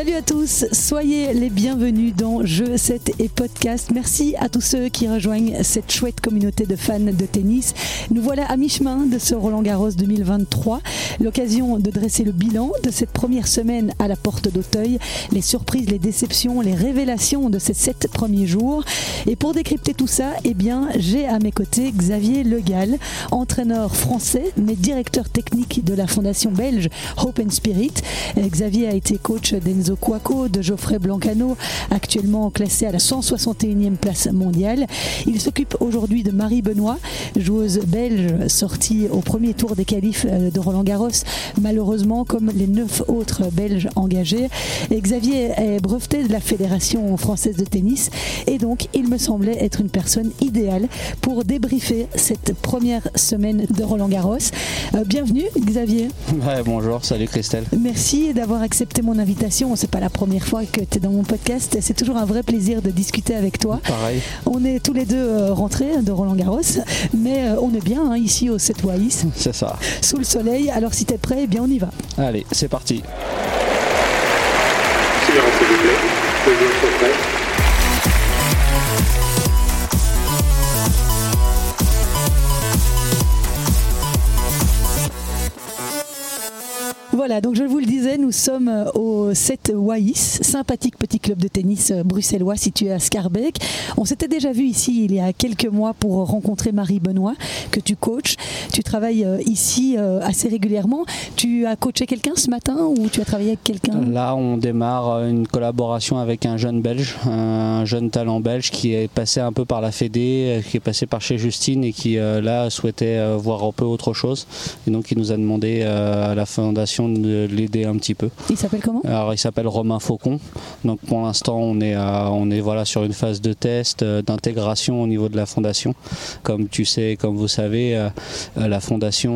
Salut à tous, soyez les bienvenus dans Jeux 7 et Podcast. Merci à tous ceux qui rejoignent cette chouette communauté de fans de tennis. Nous voilà à mi-chemin de ce Roland Garros 2023, l'occasion de dresser le bilan de cette première semaine à la porte d'Auteuil, les surprises, les déceptions, les révélations de ces sept premiers jours. Et pour décrypter tout ça, eh bien, j'ai à mes côtés Xavier Legal, entraîneur français mais directeur technique de la fondation belge Hope and Spirit. Xavier a été coach d'Enzo Cuoco, de Geoffrey Blancano, actuellement classé à la 161e place mondiale. Il s'occupe aujourd'hui de Marie Benoît, joueuse belge sortie au premier tour des qualifs euh, de Roland Garros, malheureusement comme les neuf autres belges engagés. Xavier est breveté de la Fédération française de tennis et donc il me semblait être une personne idéale pour débriefer cette première semaine de Roland Garros. Euh, bienvenue Xavier. bonjour, salut Christelle. Merci d'avoir accepté mon invitation. C'est pas la première fois que tu es dans mon podcast. C'est toujours un vrai plaisir de discuter avec toi. Pareil. On est tous les deux euh, rentrés de Roland Garros, mais euh, on est bien hein, ici au 7 Waïs. C'est ça. Sous le soleil. Alors si tu es prêt, eh bien on y va. Allez, c'est parti. Voilà, donc je vous le disais, nous sommes euh, au 7 Waïs, sympathique petit club de tennis euh, bruxellois situé à Scarbeck. On s'était déjà vu ici il y a quelques mois pour rencontrer Marie Benoît, que tu coaches. Tu travailles euh, ici assez régulièrement. Tu as coaché quelqu'un ce matin ou tu as travaillé avec quelqu'un? Là, on démarre une collaboration avec un jeune belge, un jeune talent belge qui est passé un peu par la Fédé, qui est passé par chez Justine et qui là souhaitait voir un peu autre chose. Et donc, il nous a demandé à la fondation de l'aider un petit peu. Il s'appelle comment? Alors il s'appelle Romain Faucon. Donc pour l'instant on est on est voilà sur une phase de test euh, d'intégration au niveau de la fondation. Comme tu sais, comme vous savez, euh, euh, la fondation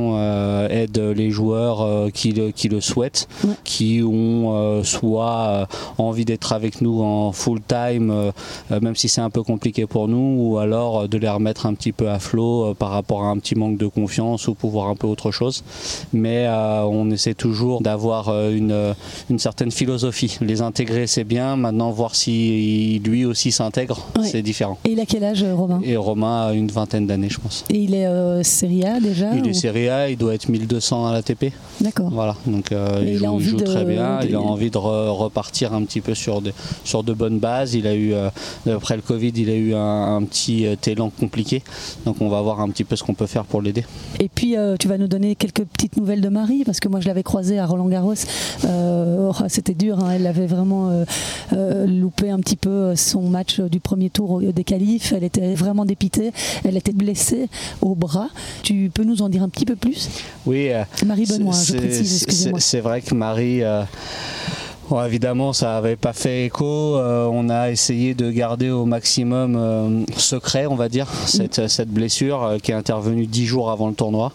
aide les joueurs qui le, qui le souhaitent, qui ont soit envie d'être avec nous en full time, même si c'est un peu compliqué pour nous, ou alors de les remettre un petit peu à flot par rapport à un petit manque de confiance ou pouvoir un peu autre chose. Mais on essaie toujours d'avoir euh, une, euh, une, certaine philosophie. Les intégrer, c'est bien. Maintenant, voir si lui aussi s'intègre, c'est différent. Et il a quel âge, euh, Romain Et Romain a une vingtaine d'années, je pense. Et il est euh, Serie A déjà Il est Serie A, il doit être 1200 à l'ATP. D'accord. Voilà, donc il, joue, très bien. Il a envie de repartir un petit peu sur de, sur de bonnes bases. Il a eu, après le Covid, il a eu un, petit élan compliqué. Donc on va voir un petit peu ce qu'on peut faire pour l'aider. Et puis tu vas nous donner quelques petites nouvelles de Marie, parce que moi je l'avais croisée à Roland Garros. Euh, oh, c'était dur, hein. elle avait vraiment euh, euh, loupé un petit peu son match du premier tour des qualifs. Elle était vraiment dépitée. Elle était blessée au bras. Tu peux nous en dire un petit peu plus? Oui. Marie Benoît, je précise, excusez-moi. C'est vrai que Marie évidemment, ça n'avait pas fait écho. Euh, on a essayé de garder au maximum euh, secret, on va dire, cette, mm. blessure euh, qui est intervenue dix jours avant le tournoi.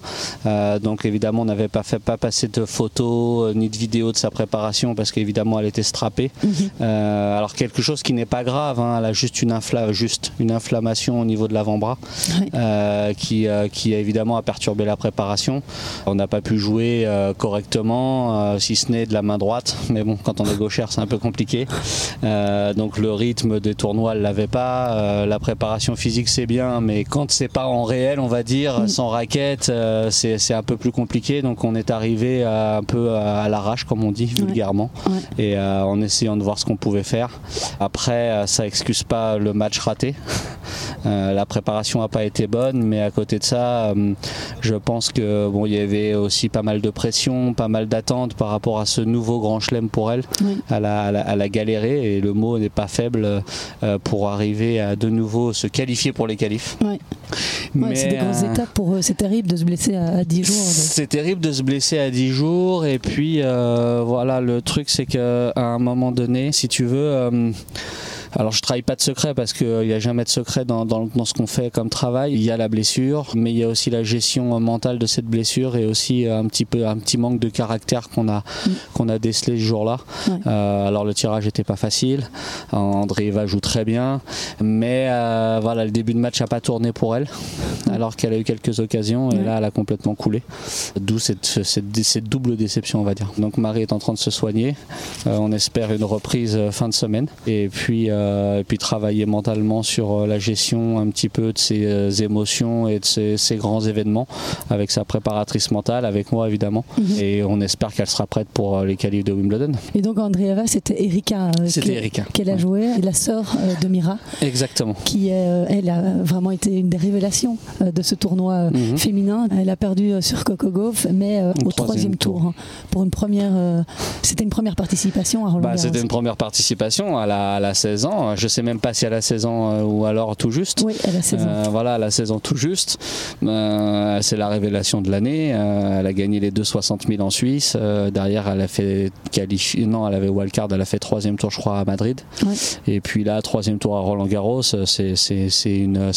donc évidemment, on n'avait pas fait pas passer de photos ni de vidéos de sa préparation parce qu'évidemment, elle était strappée. Mm-hmm. alors quelque chose qui n'est pas grave, hein, elle a juste une, juste une inflammation au niveau de l'avant-bras qui, qui évidemment a perturbé la préparation. On n'a pas pu jouer correctement, si ce n'est de la main droite. Mais bon, quand on est gauchère, c'est un peu compliqué. Euh, donc le rythme des tournois, elle l'avait pas. Euh, la préparation physique, c'est bien, mais quand c'est pas en réel, on va dire, mm. sans raquette, euh, c'est un peu plus compliqué. Donc on est arrivé un peu à, l'arrache, comme on dit vulgairement, et en essayant de voir ce qu'on pouvait faire. Après, ça excuse pas le match raté. la préparation n'a pas été bonne, mais à côté de ça, je pense que bon, il y avait aussi pas mal de pression, pas mal d'attentes par rapport à ce nouveau grand chelem pour elle. Elle, a, galéré et le mot n'est pas faible euh, pour arriver à de nouveau se qualifier pour les qualifs. c'est des grosses euh, étapes pour eux. C'est terrible de se blesser à, 10 jours. C'est terrible de se blesser à 10 jours. Et puis, euh, voilà, le truc, c'est qu'à un moment donné, si tu veux Alors je travaille pas de secret parce qu'il n'y a jamais de secret dans, dans, ce qu'on fait comme travail. Il y a la blessure, mais il y a aussi la gestion mentale de cette blessure et aussi un petit peu un petit manque de caractère qu'on a mm. qu'on a décelé ce jour-là. Euh, alors le tirage n'était pas facile. André Eva joue très bien, mais euh, voilà le début de match n'a pas tourné pour elle, alors qu'elle a eu quelques occasions et là elle a complètement coulé. D'où cette, cette, double déception on va dire. Donc Marie est en train de se soigner. Euh, on espère une reprise fin de semaine et puis et puis travailler mentalement sur la gestion un petit peu de ses émotions et de ses, grands événements avec sa préparatrice mentale, avec moi évidemment. Mhm. Et on espère qu'elle sera prête pour les qualifs de Wimbledon. Et donc Andrieva, c'était Erika. c'était Erika. Qu'elle a joué, la sœur de Mira. Exactement. Qui, elle a vraiment été une des révélations de ce tournoi mhm. féminin. Elle a perdu sur Coco Gauff, mais au troisième, tour. Hein. Pour une première, c'était une première participation à Roland bah, C'était une première participation. Elle a, la 16 ans. Je sais même pas si elle a 16 ans ou alors tout juste. Oui, elle a 16 ans. voilà, elle a 16 ans tout juste. c'est la révélation de l'année. elle a gagné les 2,60 000 en Suisse. derrière, elle a fait qualifier. Non, elle avait wildcard. Elle a fait troisième tour, je crois, à Madrid. Et puis là, troisième tour à Roland Garros, c'est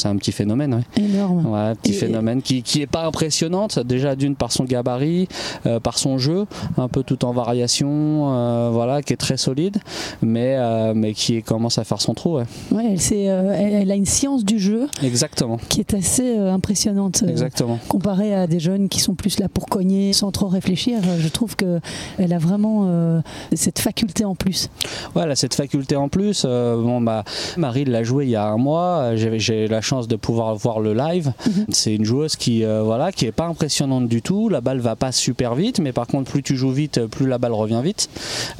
un petit phénomène. Énorme. un petit phénomène qui, qui est pas impressionnante. Déjà d'une par son gabarit, euh, par son jeu, un peu tout en variation, euh, voilà, qui est très solide, mais euh, mais qui commence à faire son trou. Ouais. elle, elle, a une science du jeu. Exactement. Qui est assez impressionnante. Exactement. Comparée à des jeunes qui sont plus là pour cogner sans trop réfléchir, je trouve que elle a vraiment cette faculté en plus. Voilà, cette faculté en plus. bon bah Marie l'a joué il y a un mois. J'ai la chance de pouvoir voir le live. Mhm. C'est une joueuse qui voilà qui est pas impressionnante du tout. La balle va pas super vite, mais par contre plus tu joues vite, plus la balle revient vite.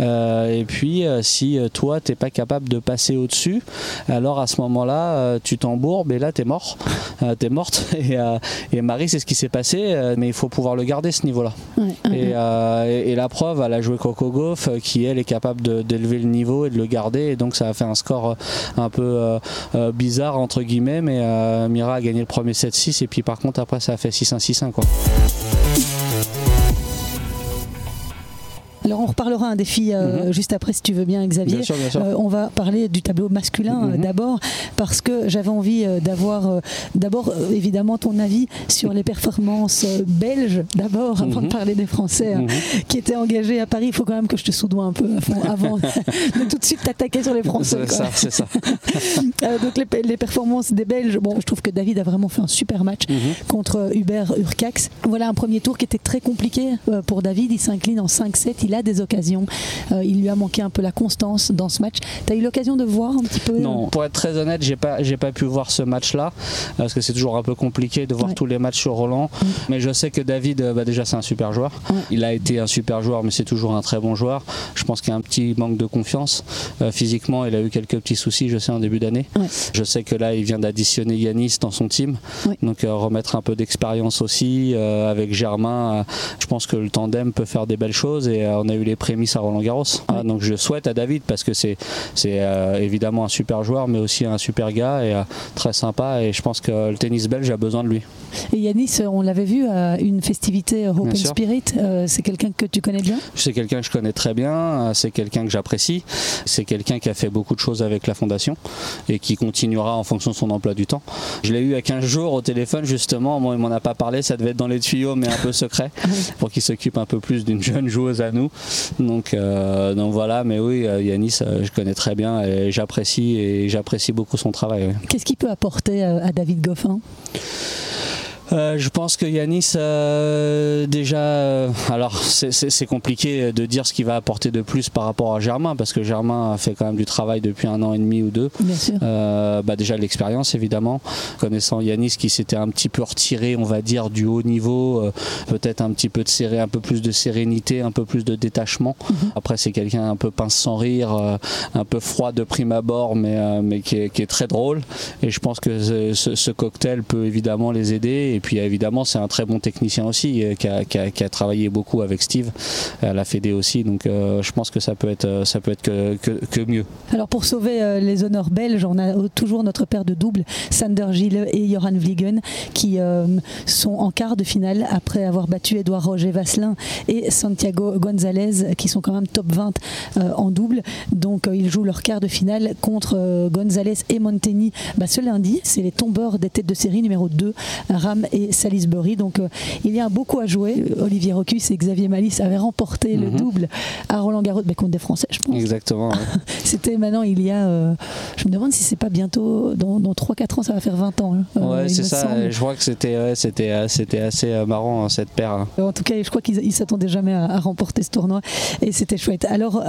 Euh, et puis euh, si euh, toi t'es pas capable de passer au-dessus, alors à ce moment-là tu t'embourbes et là t'es mort, t'es morte. Et, Marie c'est ce qui s'est passé, mais il faut pouvoir le garder ce niveau-là. et, la preuve, elle a joué Coco Gauff qui elle est capable d'élever le niveau et de le garder, et donc ça a fait un score un peu bizarre entre guillemets, mais Mira a gagné le premier 7-6 et puis par contre après ça a fait 6-1-6-1 quoi. Alors on reparlera un défi euh, mhm. juste après si tu veux bien Xavier. Euh, on va parler du tableau masculin euh, mhm. d'abord parce que j'avais envie d'avoir d'abord évidemment ton avis sur les performances belges d'abord avant de mhm. parler des Français hein, qui étaient engagés à Paris. Il faut quand même que je te soudoie un peu avant de tout de suite t'attaquer sur les Français. C'est ça, donc les, performances des Belges, bon je trouve que David a vraiment fait un super match contre Hubert Urcax. Voilà un premier tour qui était très compliqué pour David. Il s'incline en 5-7. Il a des occasions. Euh, il lui a manqué un peu la constance dans ce match. Tu as eu l'occasion de voir un petit peu Non, pour être très honnête, j'ai pas, j'ai pas pu voir ce match-là parce que c'est toujours un peu compliqué de voir tous les matchs sur Roland. Mm. Mais je sais que David, euh, bah, déjà, c'est un super joueur. Il a été un super joueur, mais c'est toujours un très bon joueur. Je pense qu'il y a un petit manque de confiance. Euh, physiquement, il a eu quelques petits soucis, je sais, en début d'année. Je sais que là, il vient d'additionner Yanis dans son team. Donc, remettre un peu d'expérience aussi avec Germain. je pense que le tandem peut faire des belles choses et on a eu les prémices à Roland Garros. Ah, donc je souhaite à David parce que c'est euh, évidemment un super joueur mais aussi un super gars et euh, très sympa et je pense que le tennis belge a besoin de lui. Et Yanis, on l'avait vu à une festivité Open Spirit, euh, c'est quelqu'un que tu connais bien? C'est quelqu'un que je connais très bien, c'est quelqu'un que j'apprécie, c'est quelqu'un qui a fait beaucoup de choses avec la fondation et qui continuera en fonction de son emploi du temps. Je l'ai eu à 15 jours au téléphone justement, moi il m'en a pas parlé, ça devait être dans les tuyaux mais un peu secret pour qu'il s'occupe un peu plus d'une jeune joueuse à nous. Donc, euh, donc voilà, mais oui, euh, Yanis, euh, je connais très bien et j'apprécie et j'apprécie beaucoup son travail. Qu'est-ce qu'il peut apporter à David Goffin? Euh, je pense que Yanis, euh, déjà, euh, alors c'est compliqué de dire ce qu'il va apporter de plus par rapport à Germain, parce que Germain a fait quand même du travail depuis un an et demi ou deux. Bien sûr. bah déjà l'expérience, évidemment. Connaissant Yanis qui s'était un petit peu retiré, on va dire, du haut niveau, peut-être un petit peu de serré, un peu plus de sérénité, un peu plus de détachement. Mhm. Après, c'est quelqu'un un peu pince sans rire, un peu froid de prime abord, mais, mais qui est, qui, est, très drôle. Et je pense que ce, ce cocktail peut évidemment les aider. Et puis évidemment, c'est un très bon technicien aussi qui a, qui, a, travaillé beaucoup avec Steve à la Fédé aussi. Donc je pense que ça peut être, ça peut être que, mieux. Alors pour sauver les honneurs belges, on a toujours notre paire de double, Sander Gilles et Joran Vliegen, qui sont en quart de finale après avoir battu Edouard Roger Vasselin et Santiago Gonzalez, qui sont quand même top 20 en double. Donc ils jouent leur quart de finale contre Gonzalez et Monteni bah, ce lundi. C'est les tombeurs des têtes de série numéro 2, Ram et Salisbury. Donc euh, il y a beaucoup à jouer. Olivier Rocus et Xavier Malice avaient remporté le mhm. double à Roland Garros mais contre des Français, je pense. Exactement. C'était maintenant, il y a. Euh, je me demande si c'est pas bientôt, dans, 3-4 ans, ça va faire 20 ans. Hein, euh, ouais, c'est ça. Je crois que c'était c'était c'était assez marrant, hein, cette paire. Hein. En tout cas, je crois qu'ils s'attendaient jamais à, remporter ce tournoi et c'était chouette. Alors,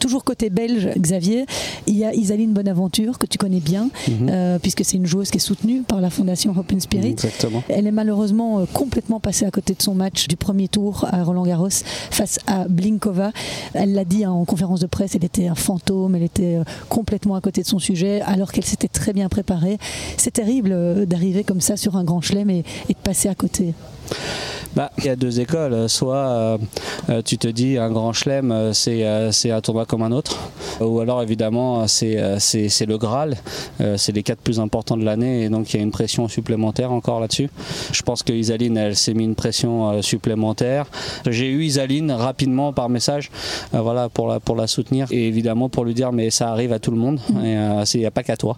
toujours côté belge, Xavier, il y a Isaline Bonaventure que tu connais bien, mhm. puisque c'est une joueuse qui est soutenue par la fondation Open Spirit. Elle est malheureusement euh, complètement passée à côté de son match du premier tour à Roland Garros face à Blinkova. Elle l'a dit hein, en conférence de presse, elle était un fantôme, elle était euh, complètement à côté de son sujet alors qu'elle s'était très bien préparée. C'est terrible euh, d'arriver comme ça sur un grand chelem et de passer à côté. Bah, il y a deux écoles. Soit euh, euh, tu te dis un grand chelem, euh, c'est un tournoi comme un autre. Ou alors évidemment c'est le Graal. c'est les quatre plus importants de l'année et donc il y a une pression supplémentaire encore là-dessus. Je pense que Isaline, elle s'est mis une pression supplémentaire. J'ai eu Isaline rapidement par message voilà, pour, la, pour la soutenir et évidemment pour lui dire mais ça arrive à tout le monde. Mmh. Il n'y a pas qu'à toi.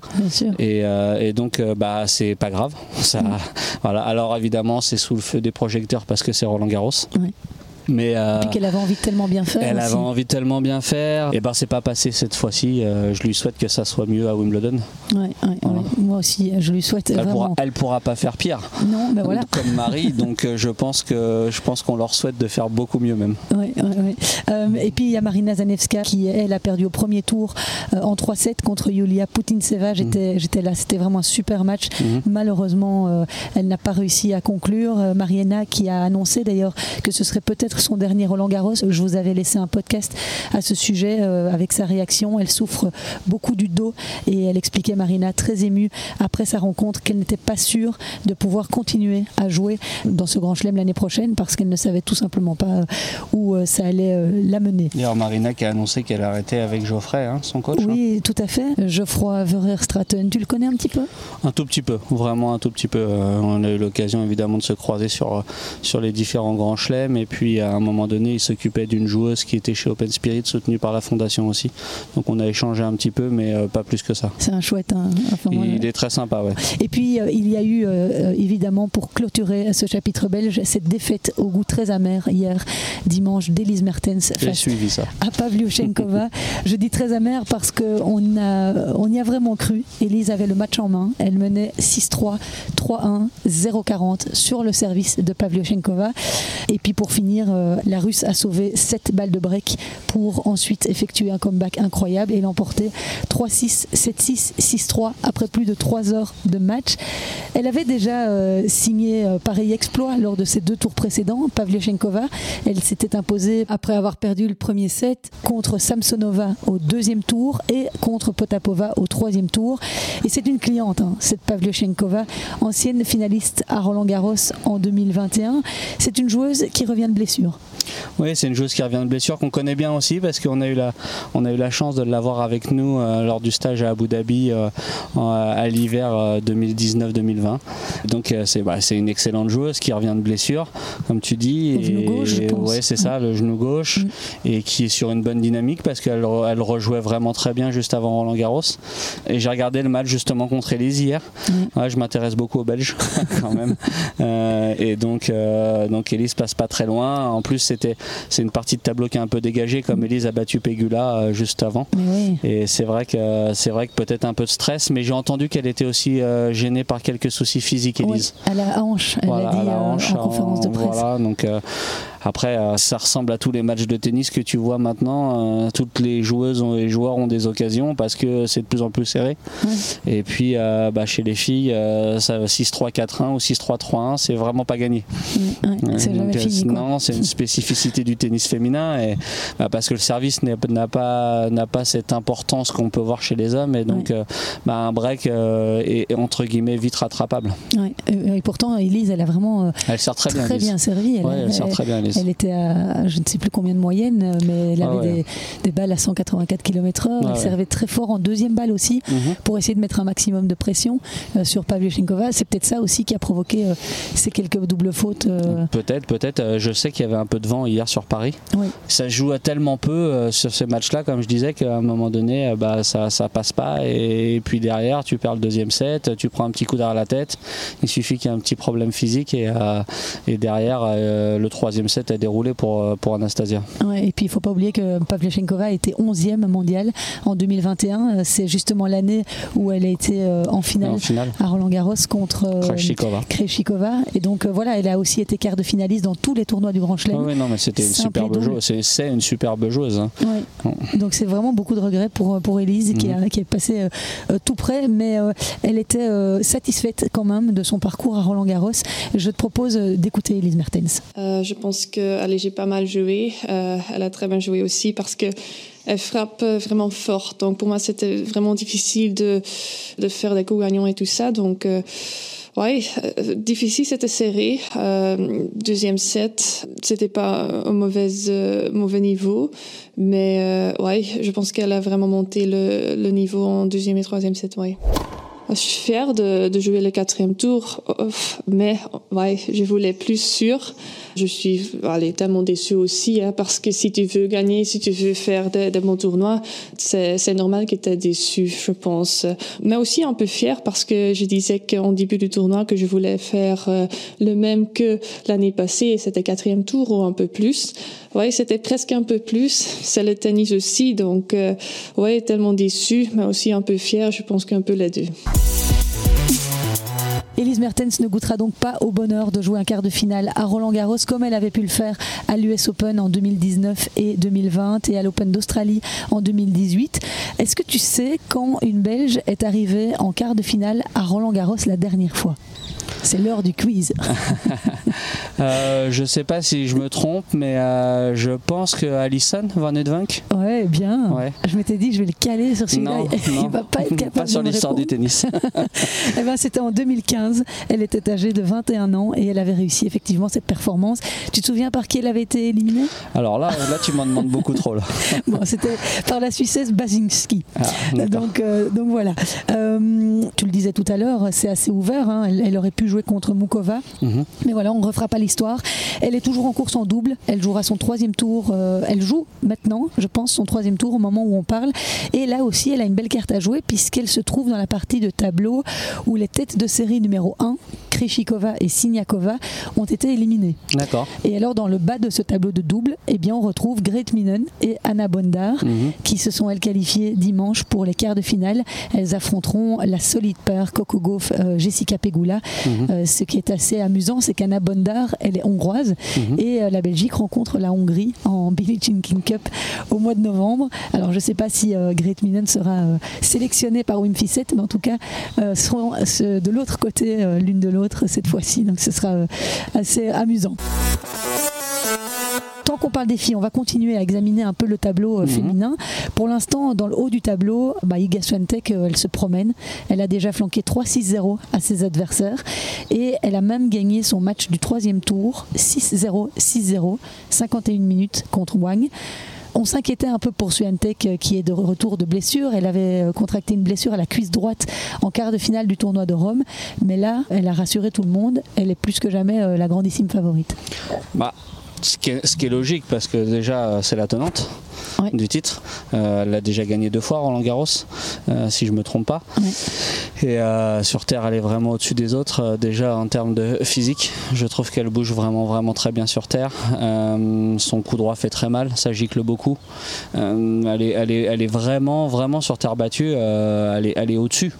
Et, et, donc bah, c'est pas grave. Ça, mmh. voilà. Alors évidemment c'est sous le feu des projecteurs parce que c'est Roland Garros. Mais euh, qu'elle avait envie de tellement bien faire. Elle avait envie de tellement bien faire. Et ben c'est pas passé cette fois-ci. Euh, je lui souhaite que ça soit mieux à Wimbledon. Ouais, Moi aussi, je lui souhaite elle vraiment. Pourra, elle pourra pas faire pire. Non, ben voilà. Comme Marie, donc euh, je pense que je pense qu'on leur souhaite de faire beaucoup mieux même. et puis il y a Marina Zanevska qui elle a perdu au premier tour en 3-7 contre Yulia Putintseva. Mhm. J'étais j'étais là, c'était vraiment un super match. Mhm. Malheureusement, elle n'a pas réussi à conclure. Mariana qui a annoncé d'ailleurs que ce serait peut-être son dernier Roland Garros. Je vous avais laissé un podcast à ce sujet euh, avec sa réaction. Elle souffre beaucoup du dos et elle expliquait, Marina, très émue après sa rencontre, qu'elle n'était pas sûre de pouvoir continuer à jouer dans ce Grand Chelem l'année prochaine parce qu'elle ne savait tout simplement pas euh, où euh, ça allait la mener. D'ailleurs, Marina qui a annoncé qu'elle arrêtait avec Geoffrey, hein, son coach. Oui, hein. tout à fait. Geoffroy Verrer Stratton, tu le connais un petit peu? Un tout petit peu, vraiment un tout petit peu. on a eu l'occasion évidemment de se croiser sur, sur les différents Grands Chelems et puis à un moment donné, il s'occupait d'une joueuse qui était chez Open Spirit, soutenue par la fondation aussi. Donc on a échangé un petit peu, mais euh, pas plus que ça. C'est un chouette. Hein, il est très sympa, ouais. Et puis euh, il y a eu euh, évidemment pour clôturer ce chapitre belge cette défaite au goût très amer hier dimanche d'Elise Mertens face suivi ça. à Pavlyuchenkova. Je dis très amer parce qu'on a, on y a vraiment cru. Elise avait le match en main. Elle menait 6-3, 3-1, 0-40 sur le service de Pavlyuchenkova. Et puis pour finir, euh, la Russe a sauvé 7 balles de break pour ensuite effectuer un comeback incroyable et l'emporter 3-6, 7-6, 6-3 après plus de 3 heures de match. Elle avait déjà euh, signé euh, pareil exploit lors de ses deux tours précédents, Pavlyuchenkova. Elle s'était imposée après avoir perdu le premier set contre Samsonova au deuxième tour et contre Potapova au troisième tour. Et c'est une cliente, hein, cette Pavlyuchenkova, ancienne finaliste à Roland Garros en 2021. C'est une joueuse qui revient de blessure. Oui, c'est une joueuse qui revient de blessure qu'on connaît bien aussi parce qu'on a eu la, on a eu la chance de l'avoir avec nous euh, lors du stage à Abu Dhabi euh, à l'hiver 2019-2020. Euh, Donc bah, c'est une excellente joueuse qui revient de blessure, comme tu dis. et, genou gauche, Ouais, c'est ça, le genou gauche, mm. et qui est sur une bonne dynamique parce qu'elle elle rejouait vraiment très bien juste avant Roland Garros. Et j'ai regardé le match justement contre Elise hier. Mm. je m'intéresse beaucoup aux Belges quand même. et donc, donc Elise passe pas très loin. En plus, c'était c'est une partie de tableau qui est un peu dégagée, comme mm. Elise a battu Pegula euh, juste avant. Et c'est vrai que c'est vrai que peut-être un peu de stress, mais j'ai entendu qu'elle était aussi euh, gênée par quelques soucis physiques, Elise. à la hanche, elle a dit euh, en conférence de presse. Voilà, donc Après, ça ressemble à tous les matchs de tennis que tu vois maintenant. toutes les joueuses et les joueurs ont des occasions parce que c'est de plus en plus serré. Et puis, bah, chez les filles, ça 6-3, 4-1 ou 6-3, 3-1, c'est vraiment pas gagné. c'est jamais fini. Non, c'est une spécificité du tennis féminin et bah, parce que le service n'a pas n'a pas cette importance qu'on peut voir chez les hommes et donc bah, un break est entre guillemets vite rattrapable. Et, pourtant, Elise, elle a vraiment elle sert très, très bien, servi. Elle, sert très bien, elle était à je ne sais plus combien de moyenne, mais elle ah avait des, balles à 184 km/h. Ah elle servait très fort en deuxième balle aussi mhm. pour essayer de mettre un maximum de pression euh, sur Pavlyuchenkova. C'est peut-être ça aussi qui a provoqué euh, ces quelques doubles fautes. Euh. Peut-être, peut-être. Je sais qu'il y avait un peu de vent hier sur Paris. Ça joue à tellement peu sur ces matchs-là, comme je disais, qu'à un moment donné, bah, ça, ça passe pas. Et, puis derrière, tu perds le deuxième set, tu prends un petit coup derrière la tête. Il suffit qu'il y ait un petit problème physique et, et derrière, le troisième set a déroulé pour, pour Anastasia. et puis il faut pas oublier que Pavlyuchenkova a été 11e mondiale en 2021. C'est justement l'année où elle a été en finale, à Roland Garros contre Kreshikova. Et donc voilà, elle a aussi été quart de finaliste dans tous les tournois du Grand Chelem. oui, non, mais c'était une superbe joueuse. C'est une superbe joueuse. Hein. Donc c'est vraiment beaucoup de regrets pour, pour Elise qui, mhm. qui, est passée tout près, mais elle était satisfaite quand même de son parcours à Roland Garros. Je te propose d'écouter Elise Mertens. je pense que j'ai pas mal joué. elle a très bien joué aussi parce que elle frappe vraiment fort. Donc pour moi, c'était vraiment difficile de, de faire des coups gagnants et tout ça. Donc euh, ouais, euh, difficile, c'était serré. Euh, deuxième set, c'était pas un mauvais, euh, mauvais niveau. Mais euh, ouais, je pense qu'elle a vraiment monté le, le niveau en deuxième et troisième set. Ouais. Je suis fière de, de jouer le quatrième tour, mais ouais, je voulais plus sûr. Je suis allez, tellement déçue aussi, hein, parce que si tu veux gagner, si tu veux faire de, de bons tournois, c'est normal que tu es déçu, je pense. Mais aussi un peu fière parce que je disais qu'en début du tournoi que je voulais faire euh, le même que l'année passée, c'était quatrième tour ou un peu plus. Ouais, c'était presque un peu plus. C'est le tennis aussi, donc euh, tellement déçue, mais aussi un peu fière. Je pense qu'un peu les deux. Elise Mertens ne goûtera donc pas au bonheur de jouer un quart de finale à Roland Garros comme elle avait pu le faire à l'US Open en 2019 et 2020 et à l'Open d'Australie en 2018. Est-ce que tu sais quand une Belge est arrivée en quart de finale à Roland Garros la dernière fois? C'est l'heure du quiz. euh, je sais pas si je me trompe, mais euh, je pense que Alison Van Edvink. Ouais, bien. Je m'étais dit, je vais le caler sur celui-là. Il va pas être capable pas sur l'histoire du tennis. eh ben, c'était en 2015. Elle était âgée de 21 ans et elle avait réussi effectivement cette performance. Tu te souviens par qui elle avait été éliminée? Alors là, là, tu m'en demandes beaucoup trop. Là. bon, c'était par la Suissesse Basinski. Ah, donc, euh, donc voilà. Euh, tu le disais tout à l'heure, c'est assez ouvert. Hein. Elle, elle, aurait pu jouer contre Mukova. Mhm. Mais voilà, on ne refera pas l'histoire. Elle est toujours en course en double. Elle jouera son troisième tour. Euh, elle joue maintenant, je pense, son troisième tour au moment où on parle. Et là aussi, elle a une belle carte à jouer puisqu'elle se trouve dans la partie de tableau où les têtes de série numéro 1, Krishikova et Siniakova, ont été éliminées. D'accord. Et alors, dans le bas de ce tableau de double, eh bien, on retrouve Grete Minen et Anna Bondar mhm. qui se sont elles qualifiées dimanche pour les quarts de finale. Elles affronteront la solide paire Coco Gauff, euh, Jessica Pegula. Mhm. Euh, ce qui est assez amusant, c'est qu'Anna Bondar, elle est hongroise mhm. et euh, la Belgique rencontre la Hongrie en Billie Jean King Cup au mois de novembre. Alors je ne sais pas si Grete Minen sera sélectionnée par Wim Fissette, mais en tout cas seront de l'autre côté l'une de l'autre cette fois-ci. Donc ce sera assez amusant tant qu'on parle des filles, on va continuer à examiner un peu le tableau euh, mhm. féminin. Pour l'instant, dans le haut du tableau, bah, Iga Swiatek, euh, elle se promène. Elle a déjà flanqué 3-6-0 à ses adversaires et elle a même gagné son match du troisième tour 6-0, 6-0, 51 minutes contre Wang. On s'inquiétait un peu pour Swiatek euh, qui est de retour de blessure. Elle avait contracté une blessure à la cuisse droite en quart de finale du tournoi de Rome. Mais là, elle a rassuré tout le monde. Elle est plus que jamais la grandissime favorite. Bah, ce qui, est, logique parce que déjà c'est la tenante. du titre. elle l'a déjà gagné deux fois Roland Garros, si je me trompe pas. Et sur terre, elle est vraiment au-dessus des autres. déjà en termes de physique, je trouve qu'elle bouge vraiment vraiment très bien sur terre. son coup droit fait très mal, ça gicle beaucoup. elle, est, elle, est, elle est vraiment vraiment sur terre battue. elle est, elle est au-dessus.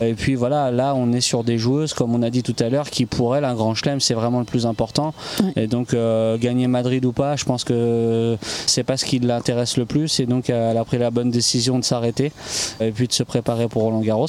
Et puis voilà, là on est sur des joueuses, comme on a dit tout à l'heure, qui pour elle un grand chelem c'est vraiment le plus important. Et donc euh, gagner Madrid ou pas, je pense que c'est pas ce qui l'intéresse le plus. Et donc elle a pris la bonne décision de s'arrêter et puis de se préparer pour Roland Garros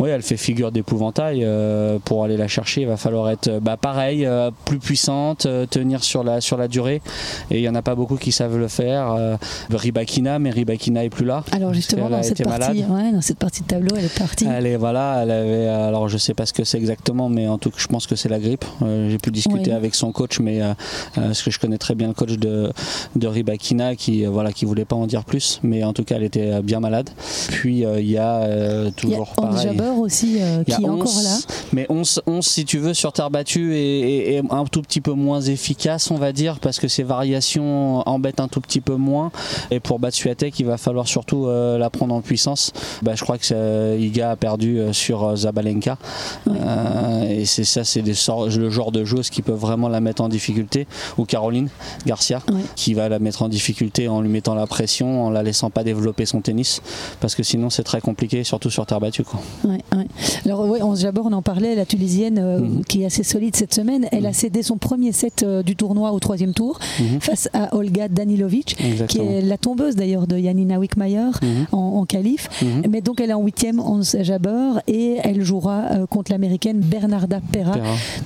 oui, elle fait figure d'épouvantail. Euh, pour aller la chercher, il va falloir être euh, bah, pareil, euh, plus puissante, tenir sur la, sur la durée. Et il n'y en a pas beaucoup qui savent le faire. Ribakina, mais Ribakina est plus là. Alors justement, dans cette, partie, dans cette partie de tableau, elle est partie. Elle est, voilà, elle avait, alors je sais pas ce que c'est exactement, mais en tout cas, je pense que c'est la grippe. J'ai pu discuter avec son coach, mais parce que je connais très bien le coach de, de Ribakina qui, voilà, qui voulait pas en dire plus, mais en tout cas, elle était bien malade. Puis il y a toujours pareil aussi euh, qui est encore là. Mais 11, 11, si tu veux, sur terre battue est, un tout petit peu moins efficace, on va dire, parce que ces variations embêtent un tout petit peu moins. Et pour Batsuatek, il va falloir surtout euh, la prendre en puissance. Bah, je crois que Iga a perdu euh, sur Zabalenka. et c'est ça, c'est le genre de joueuse qui peut vraiment la mettre en difficulté. Ou Caroline Garcia, qui va la mettre en difficulté en lui mettant la pression, en la laissant pas développer son tennis. Parce que sinon, c'est très compliqué, surtout sur terre battue. Quoi. Alors oui, on, Jabor, on en parlait, la Tunisienne euh, mhm. qui est assez solide cette semaine, elle a mhm. cédé son premier set euh, du tournoi au troisième tour mhm. face à Olga Danilovic, qui est la tombeuse d'ailleurs de Yanina Wickmayer en, en qualif. Mais donc elle est en huitième, en Jabor, et elle jouera euh, contre l'américaine Bernarda Pera.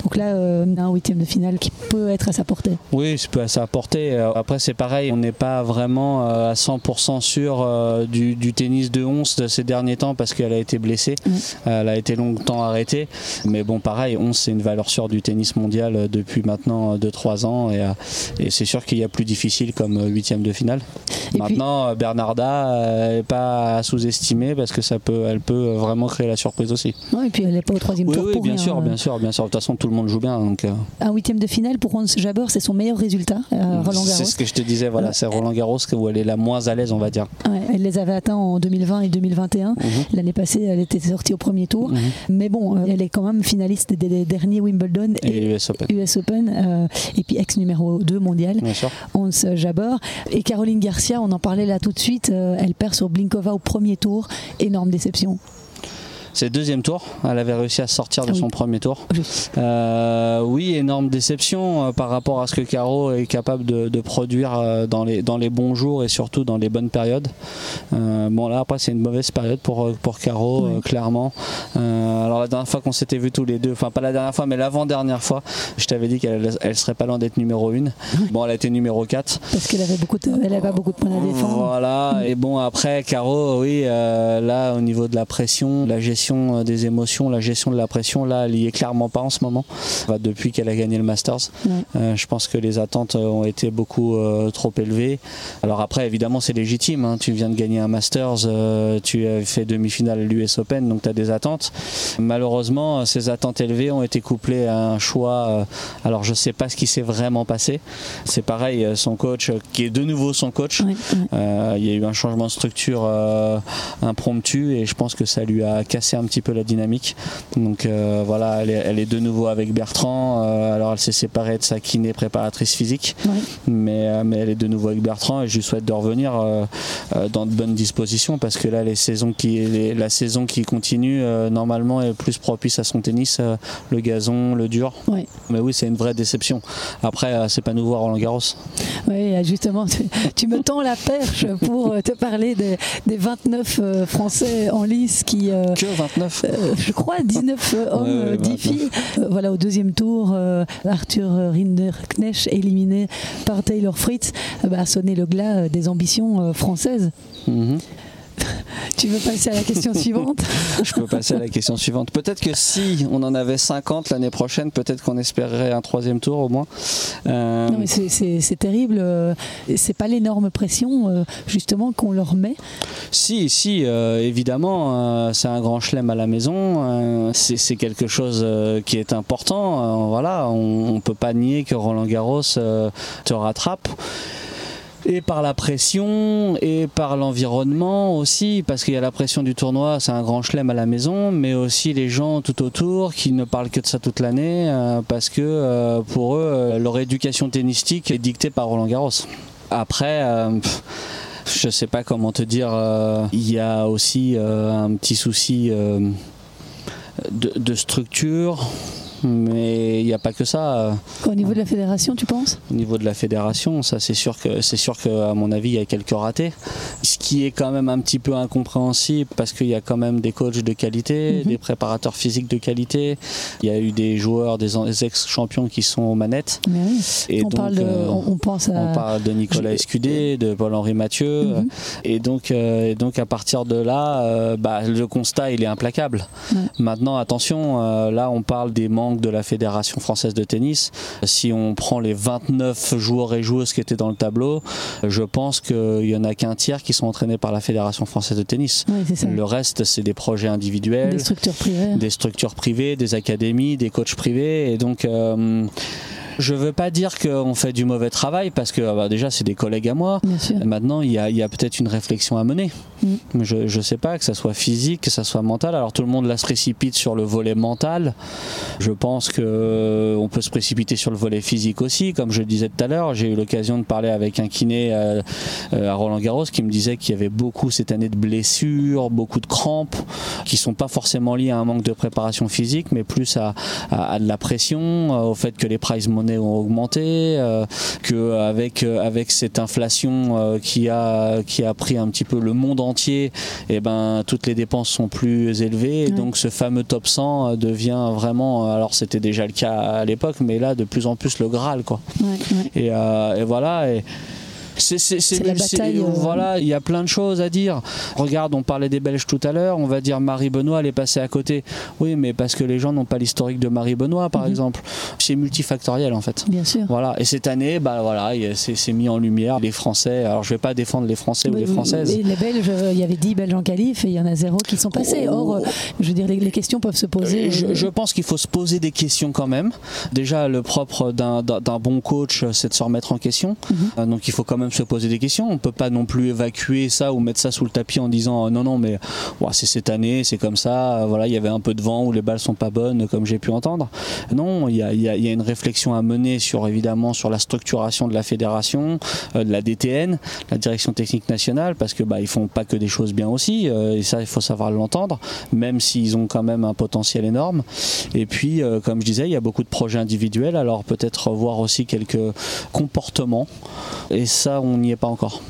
Donc là, un huitième de finale qui peut être à sa portée. Oui, c'est à sa portée. Après, c'est pareil, on n'est pas vraiment à 100% sûr du, du, tennis de 11 de ces derniers temps parce qu'elle a été blessée. Elle a été longtemps arrêtée. Mais bon, pareil, 11, c'est une valeur sûre du tennis mondial euh, depuis maintenant 2-3 euh, ans. Euh, et, c'est sûr qu'il y a plus difficile comme huitième de finale. maintenant, Bernarda n'est pas à sous-estimer parce que ça peut, elle peut vraiment créer la surprise aussi. et puis elle n'est pas au troisième tour. Oui, bien sûr, bien sûr, bien sûr. De toute façon, tout le monde joue bien. Donc, Un huitième de finale pour Hans Jabeur, c'est son meilleur résultat, Roland Garros. C'est ce que je te disais, voilà, c'est Roland Garros où elle est la moins à l'aise, on va dire. elle les avait atteints en 2020 et 2021. Mhm. L'année passée, elle était sortie au premier tour. Mhm. Mais bon, euh, elle est quand même finaliste des, derniers Wimbledon et, US Open. US Open euh, et puis ex numéro 2 mondial, Hans Jabor. Et Caroline Garcia, on en parlait là tout de suite, euh, elle perd sur Blinkova au premier tour. Énorme déception. C'est deuxième tour. Elle avait réussi à sortir de ah son premier tour. Euh, oui, énorme déception euh, par rapport à ce que Caro est capable de, produire euh, dans les, dans les bons jours et surtout dans les bonnes périodes. bon, là, après, c'est une mauvaise période pour, pour Caro, clairement. alors, la dernière fois qu'on s'était vu tous les deux, enfin, pas la dernière fois, mais l'avant-dernière fois, je t'avais dit qu'elle elle serait pas loin d'être numéro 1. Bon, elle a été numéro 4. Parce qu'elle avait beaucoup de, elle avait beaucoup de points à défendre. Voilà, et bon, après, Caro, oui, là, au niveau de la pression, la gestion euh, des émotions, la gestion de la pression, là, elle y est clairement pas en ce moment. depuis qu'elle a gagné le Masters, euh, je pense que les attentes euh, ont été beaucoup trop élevées. Alors après, évidemment, c'est légitime. Hein. Tu viens de gagner un Masters, tu as fait demi-finale à l'US Open, donc tu as des attentes. Malheureusement, ces attentes élevées ont été couplées à un choix. alors je sais pas ce qui s'est vraiment passé. C'est pareil, son coach, qui est de nouveau son coach. il y a eu un changement de structure impromptu et je pense que ça lui a cassé un petit peu la dynamique. Donc euh, voilà, elle est, de nouveau avec Bertrand. Euh, alors elle s'est séparée de sa kiné préparatrice physique, mais, euh, mais elle est de nouveau avec Bertrand et je lui souhaite de revenir dans de bonnes dispositions parce que là, les saisons qui, la saison qui continue normalement est plus propice à son tennis, le gazon, le dur. Mais oui, c'est une vraie déception. Après, c'est pas nouveau à Roland Garros. Oui, justement, tu, me tends la perche pour te parler des, 29 Français en lice qui, que 29 euh, Je crois 19 euh, hommes, 10 filles. Euh, voilà, au deuxième tour, Arthur Rinderknecht, éliminé par Taylor Fritz, bah, a sonné le glas des ambitions françaises. Mhm. Tu veux passer à la question suivante? Je peux passer à la question suivante. Peut-être que si on en avait 50 l'année prochaine, peut-être qu'on espérerait un troisième tour au moins. Euh, non, mais c'est terrible. Euh, c'est pas l'énorme pression, euh, justement, qu'on leur met Si, si, évidemment, c'est un grand chelem à la maison. c'est quelque chose qui est important. voilà, on, ne peut pas nier que Roland Garros te rattrape. Et par la pression et par l'environnement aussi, parce qu'il y a la pression du tournoi, c'est un grand chelem à la maison, mais aussi les gens tout autour qui ne parlent que de ça toute l'année, euh, parce que euh, pour eux, euh, leur éducation tennistique est dictée par Roland Garros. Après, je sais pas comment te dire, il y a aussi un petit souci de structure mais il n'y a pas que ça. Au niveau de la fédération, tu penses? Au niveau de la fédération, ça c'est sûr que c'est sûr qu'à mon avis il y a quelques ratés. Ce qui est quand même un petit peu incompréhensible parce qu'il y a quand même des coachs de qualité, mhm. des préparateurs physiques de qualité. Il y a eu des joueurs, des ex-champions qui sont aux manettes. Et on, parle de, euh, on, pense on parle de Nicolas Escudé, de Paul-Henri Mathieu. Mhm. Et donc, euh, et donc à partir de là, euh, bah, le constat il est implacable. Maintenant attention, là on parle des membres de la Fédération française de tennis. Si on prend les 29 joueurs et joueuses qui étaient dans le tableau, je pense qu'il y en a qu'un tiers qui sont entraînés par la Fédération française de tennis. le reste, c'est des projets individuels, des structures privées, des structures privées, des académies, des coachs privés, et donc. Euh, je veux pas dire qu'on fait du mauvais travail parce que bah, déjà c'est des collègues à moi. Maintenant il y a, peut-être une réflexion à mener. Mm. Je, ne sais pas que ça soit physique, que ça soit mental. Alors tout le monde là se précipite sur le volet mental. Je pense que euh, on peut se précipiter sur le volet physique aussi. Comme je le disais tout à l'heure, j'ai eu l'occasion de parler avec un kiné euh, euh, à, Roland Garros qui me disait qu'il y avait beaucoup cette année de blessures, beaucoup de crampes qui sont pas forcément liées à un manque de préparation physique, mais plus à, à de la pression, au fait que les prize money ont augmenté, euh, que avec euh, avec cette inflation euh, qui a qui a pris un petit peu le monde entier, et eh ben toutes les dépenses sont plus élevées, et donc ce fameux top 100 devient vraiment, alors c'était déjà le cas à l'époque, mais là de plus en plus le Graal quoi. Et, et, voilà. Et, c'est la bataille. Euh, voilà, il y a plein de choses à dire. Regarde, on parlait des Belges tout à l'heure. On va dire Marie Benoît, elle est passée à côté. Oui, mais parce que les gens n'ont pas l'historique de Marie Benoît, par mhm. exemple. C'est multifactoriel en fait. Bien sûr. Voilà. Et cette année, bah voilà, c'est mis en lumière les Français. Alors je vais pas défendre les Français ou les Françaises. les Belges, euh, il y avait 10 Belges en qualif et il y en a zéro qui sont passés. Oh. Or, euh, je veux dire, les, questions peuvent se poser. Je, pense qu'il faut se poser des questions quand même. Déjà, le propre d'un bon coach, c'est de se remettre en question. Mhm. Donc il faut quand même se poser des questions. On peut pas non plus évacuer ça ou mettre ça sous le tapis en disant euh, non non mais c'est cette année, c'est comme ça. Euh, voilà, il y avait un peu de vent ou les balles sont pas bonnes comme j'ai pu entendre. Non, il y a, une réflexion à mener sur évidemment sur la structuration de la fédération, euh, de la DTN, la direction technique nationale, parce que bah ils font pas que des choses bien aussi. et ça, il faut savoir l'entendre, même s'ils ont quand même un potentiel énorme. Et puis, comme je disais, il y a beaucoup de projets individuels. Alors peut-être voir aussi quelques comportements. Et ça, on n'y est pas encore.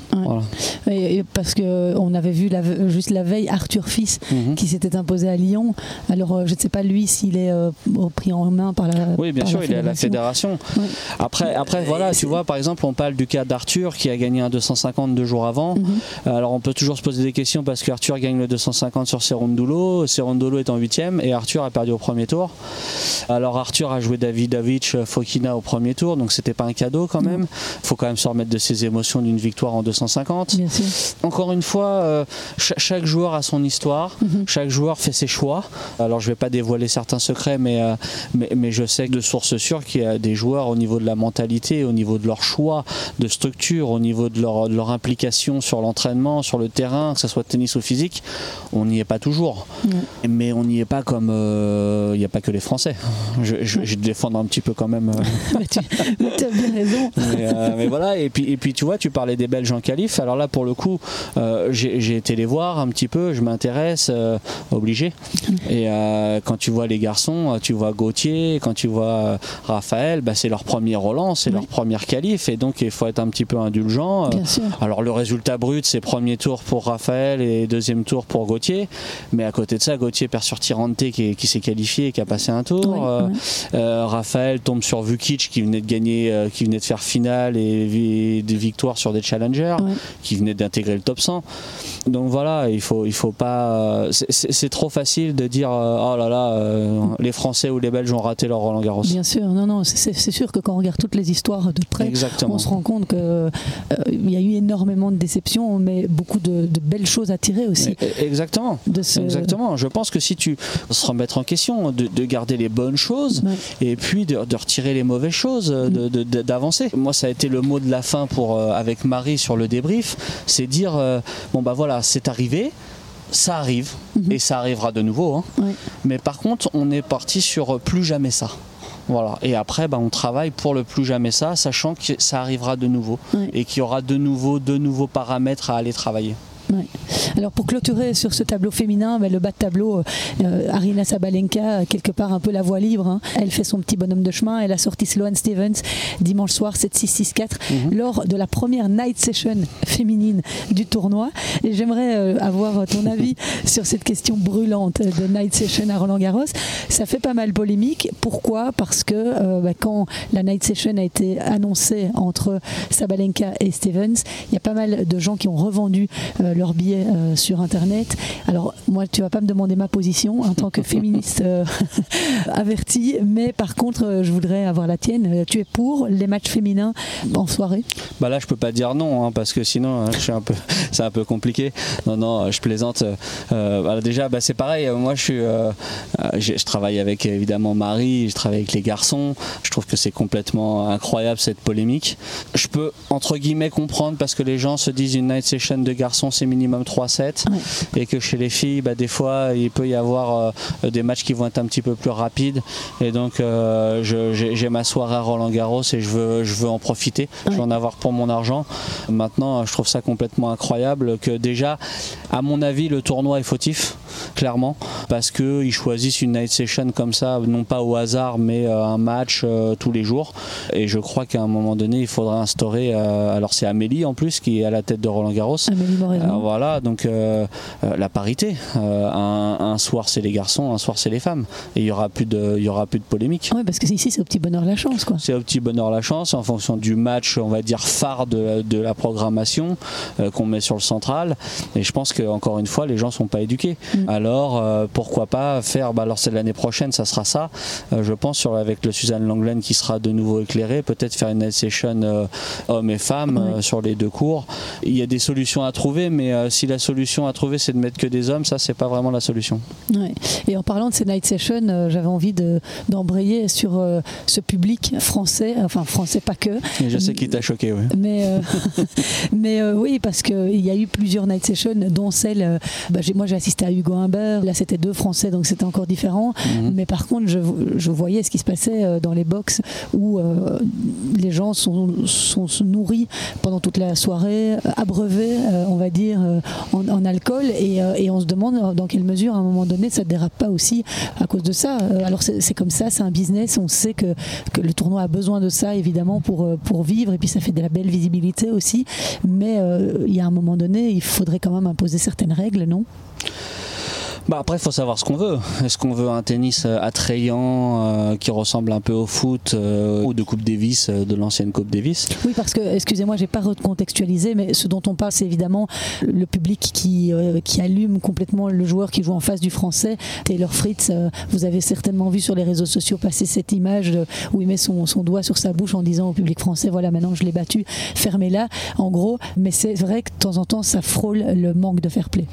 parce qu'on avait vu juste la veille Arthur Fils mhm. qui s'était imposé à Lyon. Alors euh, je ne sais pas lui s'il est euh, pris en main par la. Oui, bien sûr, il est à la fédération. Après, après voilà, tu vois, par exemple, on parle du cas d'Arthur qui a gagné un 250 deux jours avant. Mhm. Alors on peut toujours se poser des questions parce qu'Arthur gagne le 250 sur Serondolo. Serondolo est en huitième et Arthur a perdu au premier tour. Alors Arthur a joué Davidovich Fokina au premier tour, donc c'était pas un cadeau quand même. Il faut quand même se remettre de ses émotions d'une victoire en 250. Encore une fois, euh, chaque joueur a son histoire, mhm. chaque joueur fait ses choix. Alors je vais pas dévoiler certains secrets, euh, mais, mais, je sais de source sûre qu'il y a des joueurs au niveau de la mentalité, au niveau de leur choix de structure, au niveau de leur, leur implication sur l'entraînement, sur le terrain, que ce soit tennis ou physique, on n'y est pas toujours. Mais on n'y est pas comme... Euh, il n'y a pas que les Français. Je, je, défendre un petit peu quand même. tu as bien raison. Mais, mais, voilà, et puis, et puis tu vois, tu parlais des Belges en qualif. Alors là, pour le coup, euh, j'ai été les voir un petit peu, je m'intéresse, euh, obligé. Et euh, quand tu vois les garçons, tu vois Gauthier, quand tu vois Raphaël, bah, c'est leur premier Roland, c'est leur première qualif. Et donc, il faut être un petit peu indulgent. Alors, le résultat brut, c'est premier tour pour Raphaël et deuxième tour pour Gauthier. Mais à côté de ça, Gauthier perd sur Tirante qui, qui s'est qualifié et qui a passé un tour. Raphaël tombe sur Vukic qui venait de gagner, qui venait de faire finale et des victoires sur des challengers qui venait d'intégrer le top 100. Donc voilà, il faut, il faut pas. C'est trop facile de dire euh, oh là là, euh, les Français ou les Belges ont raté leur Roland Garros. Bien sûr, non, non, c'est sûr que quand on regarde toutes les histoires de près, on se rend compte qu'il euh, il y a eu énormément de déceptions, mais beaucoup de, belles choses à tirer aussi. Exactement. Exactement. Je pense que si tu se remettre en question, de, garder les bonnes choses et puis de, retirer les mauvaises choses, d'avancer. Moi, ça a été le mot de la fin pour avec Marie sur le débrief, c'est dire bon bah voilà, c'est arrivé, ça arrive mhm. et ça arrivera de nouveau. Hein. Mais par contre, on est parti sur plus jamais ça. Voilà. Et après, bah, on travaille pour le plus jamais ça, sachant que ça arrivera de nouveau et qu'il y aura de nouveau de nouveaux paramètres à aller travailler. Alors pour clôturer sur ce tableau féminin, ben, le bas de tableau, euh, Arina Sabalenka, quelque part un peu la voie libre. Hein. Elle fait son petit bonhomme de chemin. Elle a sorti Sloane Stevens dimanche soir 7-6-6-4 mhm. lors de la première night session féminine du tournoi. Et j'aimerais euh, avoir ton avis sur cette question brûlante de night session à Roland Garros. Ça fait pas mal polémique. Pourquoi? Parce que euh, ben, quand la night session a été annoncée entre Sabalenka et Stevens, il y a pas mal de gens qui ont revendu leurs billets euh, sur Internet. Alors, moi, tu vas pas me demander ma position en tant que féministe euh, avertie, mais par contre, euh, je voudrais avoir la tienne. Tu es pour les matchs féminins en soirée? Bah là, je peux pas dire non, hein, parce que sinon, hein, je suis un peu, c'est un peu compliqué. Non, non, je plaisante. Bah, déjà, bah, c'est pareil. Moi, je suis, je travaille avec évidemment Marie, je travaille avec les garçons. Je trouve que c'est complètement incroyable cette polémique. Je peux entre guillemets comprendre parce que les gens se disent une night session de garçons, c'est minimum 3-7 et que chez les filles, bah, des fois, il peut y avoir euh, des matchs qui vont être un petit peu plus rapides. Et donc, euh, j'ai ma soirée à Roland Garros et je veux, je veux en profiter. Je veux en avoir pour mon argent. Maintenant, je trouve ça complètement incroyable que déjà, à mon avis, le tournoi est fautif clairement, parce qu'ils choisissent une night session comme ça, non pas au hasard, mais euh, un match tous les jours. Et je crois qu'à un moment donné, il faudra instaurer. alors c'est Amélie en plus qui est à la tête de Roland Garros. Amélie voilà, donc euh, euh, la parité. Euh, un, soir c'est les garçons, un soir c'est les femmes. Et il y aura plus de, il y aura plus de polémique. Oui, parce que ici c'est au petit bonheur la chance, quoi. C'est au petit bonheur la chance en fonction du match, on va dire phare de, la programmation qu'on met sur le central. Et je pense que encore une fois, les gens sont pas éduqués. Mm. Alors pourquoi pas faire, bah, alors c'est l'année prochaine, ça sera ça. je pense sur avec le Suzanne Langlen qui sera de nouveau éclairé, peut-être faire une session hommes et femmes sur les deux cours. Il y a des solutions à trouver, mais euh, si la solution à trouver c'est de mettre que des hommes, ça c'est pas vraiment la solution. Et en parlant de ces night sessions, euh, j'avais envie d'embrayer sur euh, ce public français, enfin français pas que. je sais qui t'a choqué, oui. Mais, mais oui, parce qu'il y a eu plusieurs night sessions, dont celle, bah, moi j'ai assisté à Hugo Là c'était deux français donc c'était encore différent. Mhm. Mais par contre, je, je, voyais ce qui se passait dans les box où les gens sont, sont, nourris pendant toute la soirée, abreuvés, on va dire, euh, en, alcool euh, et, on se demande dans quelle mesure à un moment donné ça ne dérape pas aussi à cause de ça. Euh, alors c'est comme ça, c'est un business, on sait que, que, le tournoi a besoin de ça évidemment pour, pour vivre et puis ça fait de la belle visibilité aussi, mais il y a un moment donné, il faudrait quand même imposer certaines règles, non? Bah après, il faut savoir ce qu'on veut. Est-ce qu'on veut un tennis euh, attrayant euh, qui ressemble un peu au foot euh, ou de Coupe Davis, de l'ancienne Coupe Davis? Oui, parce que, excusez-moi, j'ai pas recontextualisé, mais ce dont on parle, c'est évidemment le public qui, qui allume complètement le joueur qui joue en face du français. Taylor Fritz, vous avez certainement vu sur les réseaux sociaux passer cette image où il met son, son doigt sur sa bouche en disant au public français voilà, maintenant je l'ai battu, fermez-la, en gros. Mais c'est vrai que de temps en temps, ça frôle le manque de fair play.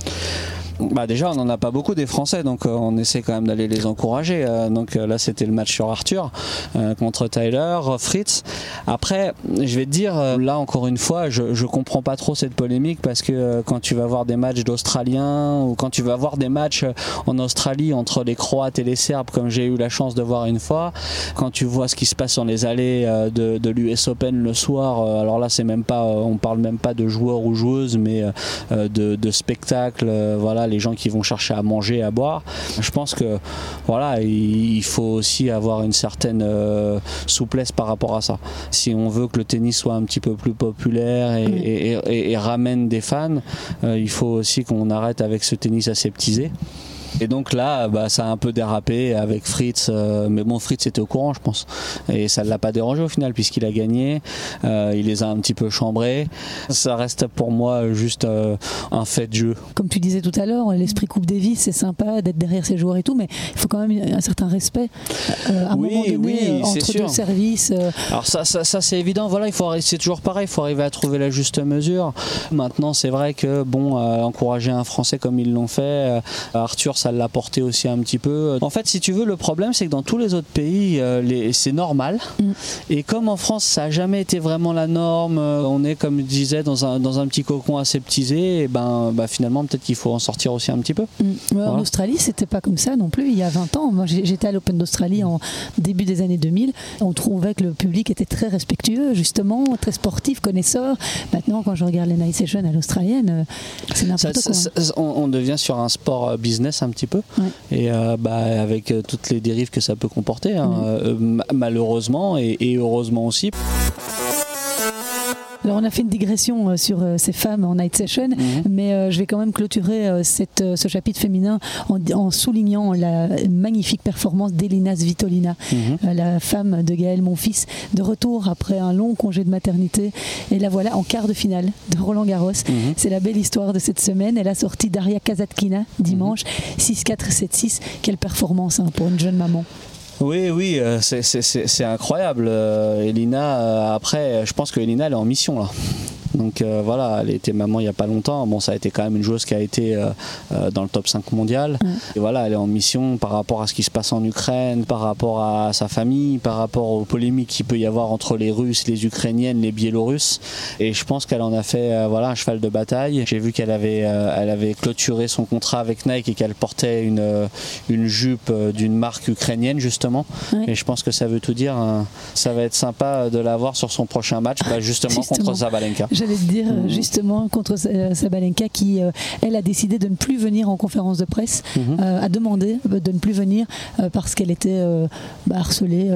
Bah déjà on n'en a pas beaucoup des Français donc euh, on essaie quand même d'aller les encourager. Euh, donc euh, là c'était le match sur Arthur contre Tyler, Fritz. Après je vais te dire là encore une fois je, je comprends pas trop cette polémique parce que quand tu vas voir des matchs d'Australiens ou quand tu vas voir des matchs en Australie entre les Croates et les Serbes comme j'ai eu la chance de voir une fois, quand tu vois ce qui se passe dans les allées de, de l'US Open le soir, alors là c'est même pas on parle même pas de joueurs ou joueuses mais de, de spectacles voilà les gens qui vont chercher à manger, à boire. Je pense que voilà, il faut aussi avoir une certaine euh, souplesse par rapport à ça. Si on veut que le tennis soit un petit peu plus populaire et, ramène des fans, euh, il faut aussi qu'on arrête avec ce tennis aseptisé. Et donc là, bah, ça a un peu dérapé avec Fritz, euh, mais bon, Fritz était au courant, je pense. Et ça ne l'a pas dérangé au final, puisqu'il a gagné. Euh, il les a un petit peu chambrés. Ça reste pour moi juste euh, un fait de jeu. Comme tu disais tout à l'heure, l'esprit Coupe Davis, c'est sympa d'être derrière ces joueurs et tout, mais il faut quand même un certain respect à un moment donné oui, entre deux services. Alors ça, ça, ça c'est évident. Voilà, il faut c'est toujours pareil. Il faut arriver à trouver la juste mesure. Maintenant, c'est vrai que bon, encourager un Français comme ils l'ont fait, Arthur commence à l'apporter aussi un petit peu. En fait, si tu veux, le problème, c'est que dans tous les autres pays, euh, c'est normal. Mm. Et comme en France, ça n'a jamais été vraiment la norme, euh, on est, comme je disais, dans un, dans un petit cocon aseptisé, et ben, bah, finalement, peut-être qu'il faut en sortir aussi un petit peu. Mm. En Australie, c'était pas comme ça non plus. Il y a 20 ans, moi j'étais à l'Open d'Australie en début des années 2000. On trouvait que le public était très respectueux, justement, très sportif, connaisseur. Maintenant, quand je regarde les night sessions à l'australienne, euh, c'est n'importe quoi. on, devient sur un sport business un petit peu, et euh, bah, avec toutes les dérives que ça peut comporter, hein, malheureusement et, et heureusement aussi. Alors on a fait une digression euh, sur euh, ces femmes en night session, mhm. mais euh, je vais quand même clôturer cette, ce chapitre féminin en, soulignant la magnifique performance d'Elina Svitolina, mhm. la femme de Gaël Monfils, de retour après un long congé de maternité. Et la voilà en quart de finale de Roland Garros. Mhm. C'est la belle histoire de cette semaine. Elle a sorti Daria Kazatkina dimanche, 6-4, 7-6. Quelle performance hein, pour une jeune maman. Oui, oui, euh, c'est incroyable. Euh, Elina, euh, après, je pense que Elina, elle est en mission là. Donc euh, voilà, elle était maman il n'y a pas longtemps. Bon, ça a été quand même une joueuse qui a été euh, euh, dans le top 5 mondial. Et voilà, elle est en mission par rapport à ce qui se passe en Ukraine, par rapport à sa famille, par rapport aux polémiques qu'il peut y avoir entre les Russes, les Ukrainiennes, les Biélorusses. Et je pense qu'elle en a fait voilà, un cheval de bataille. J'ai vu qu'elle avait, elle avait clôturé son contrat avec Nike et qu'elle portait une, une jupe d'une marque ukrainienne justement. Et je pense que ça veut tout dire. Hein. Ça va être sympa de la voir sur son prochain match, bah, justement, justement, contre Zabalenka j'allais te dire mhm. justement contre euh, Sabalenka qui, euh, elle, a décidé de ne plus venir en conférence de presse, mhm. euh, a demandé de ne plus venir parce qu'elle était bah, harcelée.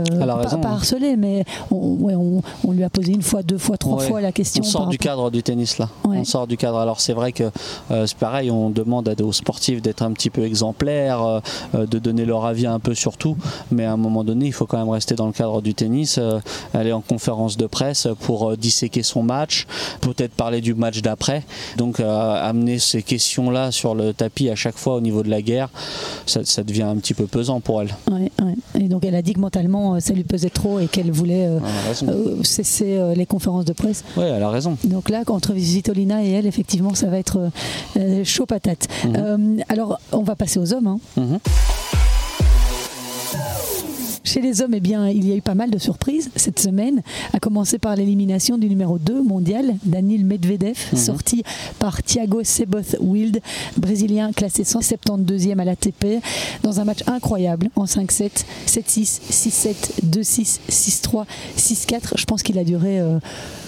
pas, harcelée, mais on, lui a posé une fois, deux fois, trois fois la question. On sort du cadre du tennis là. On sort du cadre. Alors c'est vrai que c'est pareil, on demande aux sportifs d'être un petit peu exemplaires, de donner leur avis un peu sur tout, mais à un moment donné, il faut quand même rester dans le cadre du tennis, aller en conférence de presse pour disséquer son match, peut-être parler du match d'après. Donc euh, amener ces questions-là sur le tapis à chaque fois au niveau de la guerre, ça, devient un petit peu pesant pour elle. Et donc elle a dit que mentalement euh, ça lui pesait trop et qu'elle voulait euh, cesser les conférences de presse. Oui, elle a raison. Donc là, entre Vitolina et elle, effectivement, ça va être chaud patate. Mhm. alors, on va passer aux hommes. Hein. Mhm. Chez les hommes, eh bien, il y a eu pas mal de surprises cette semaine, à commencer par l'élimination du numéro 2 mondial, Daniel Medvedev, mhm. sorti par Thiago Seboth Wild, brésilien classé 172e à l'ATP, dans un match incroyable en 5-7, 7-6, 6-7, 2-6, 6-3, 6-4. Je pense qu'il a duré. Euh,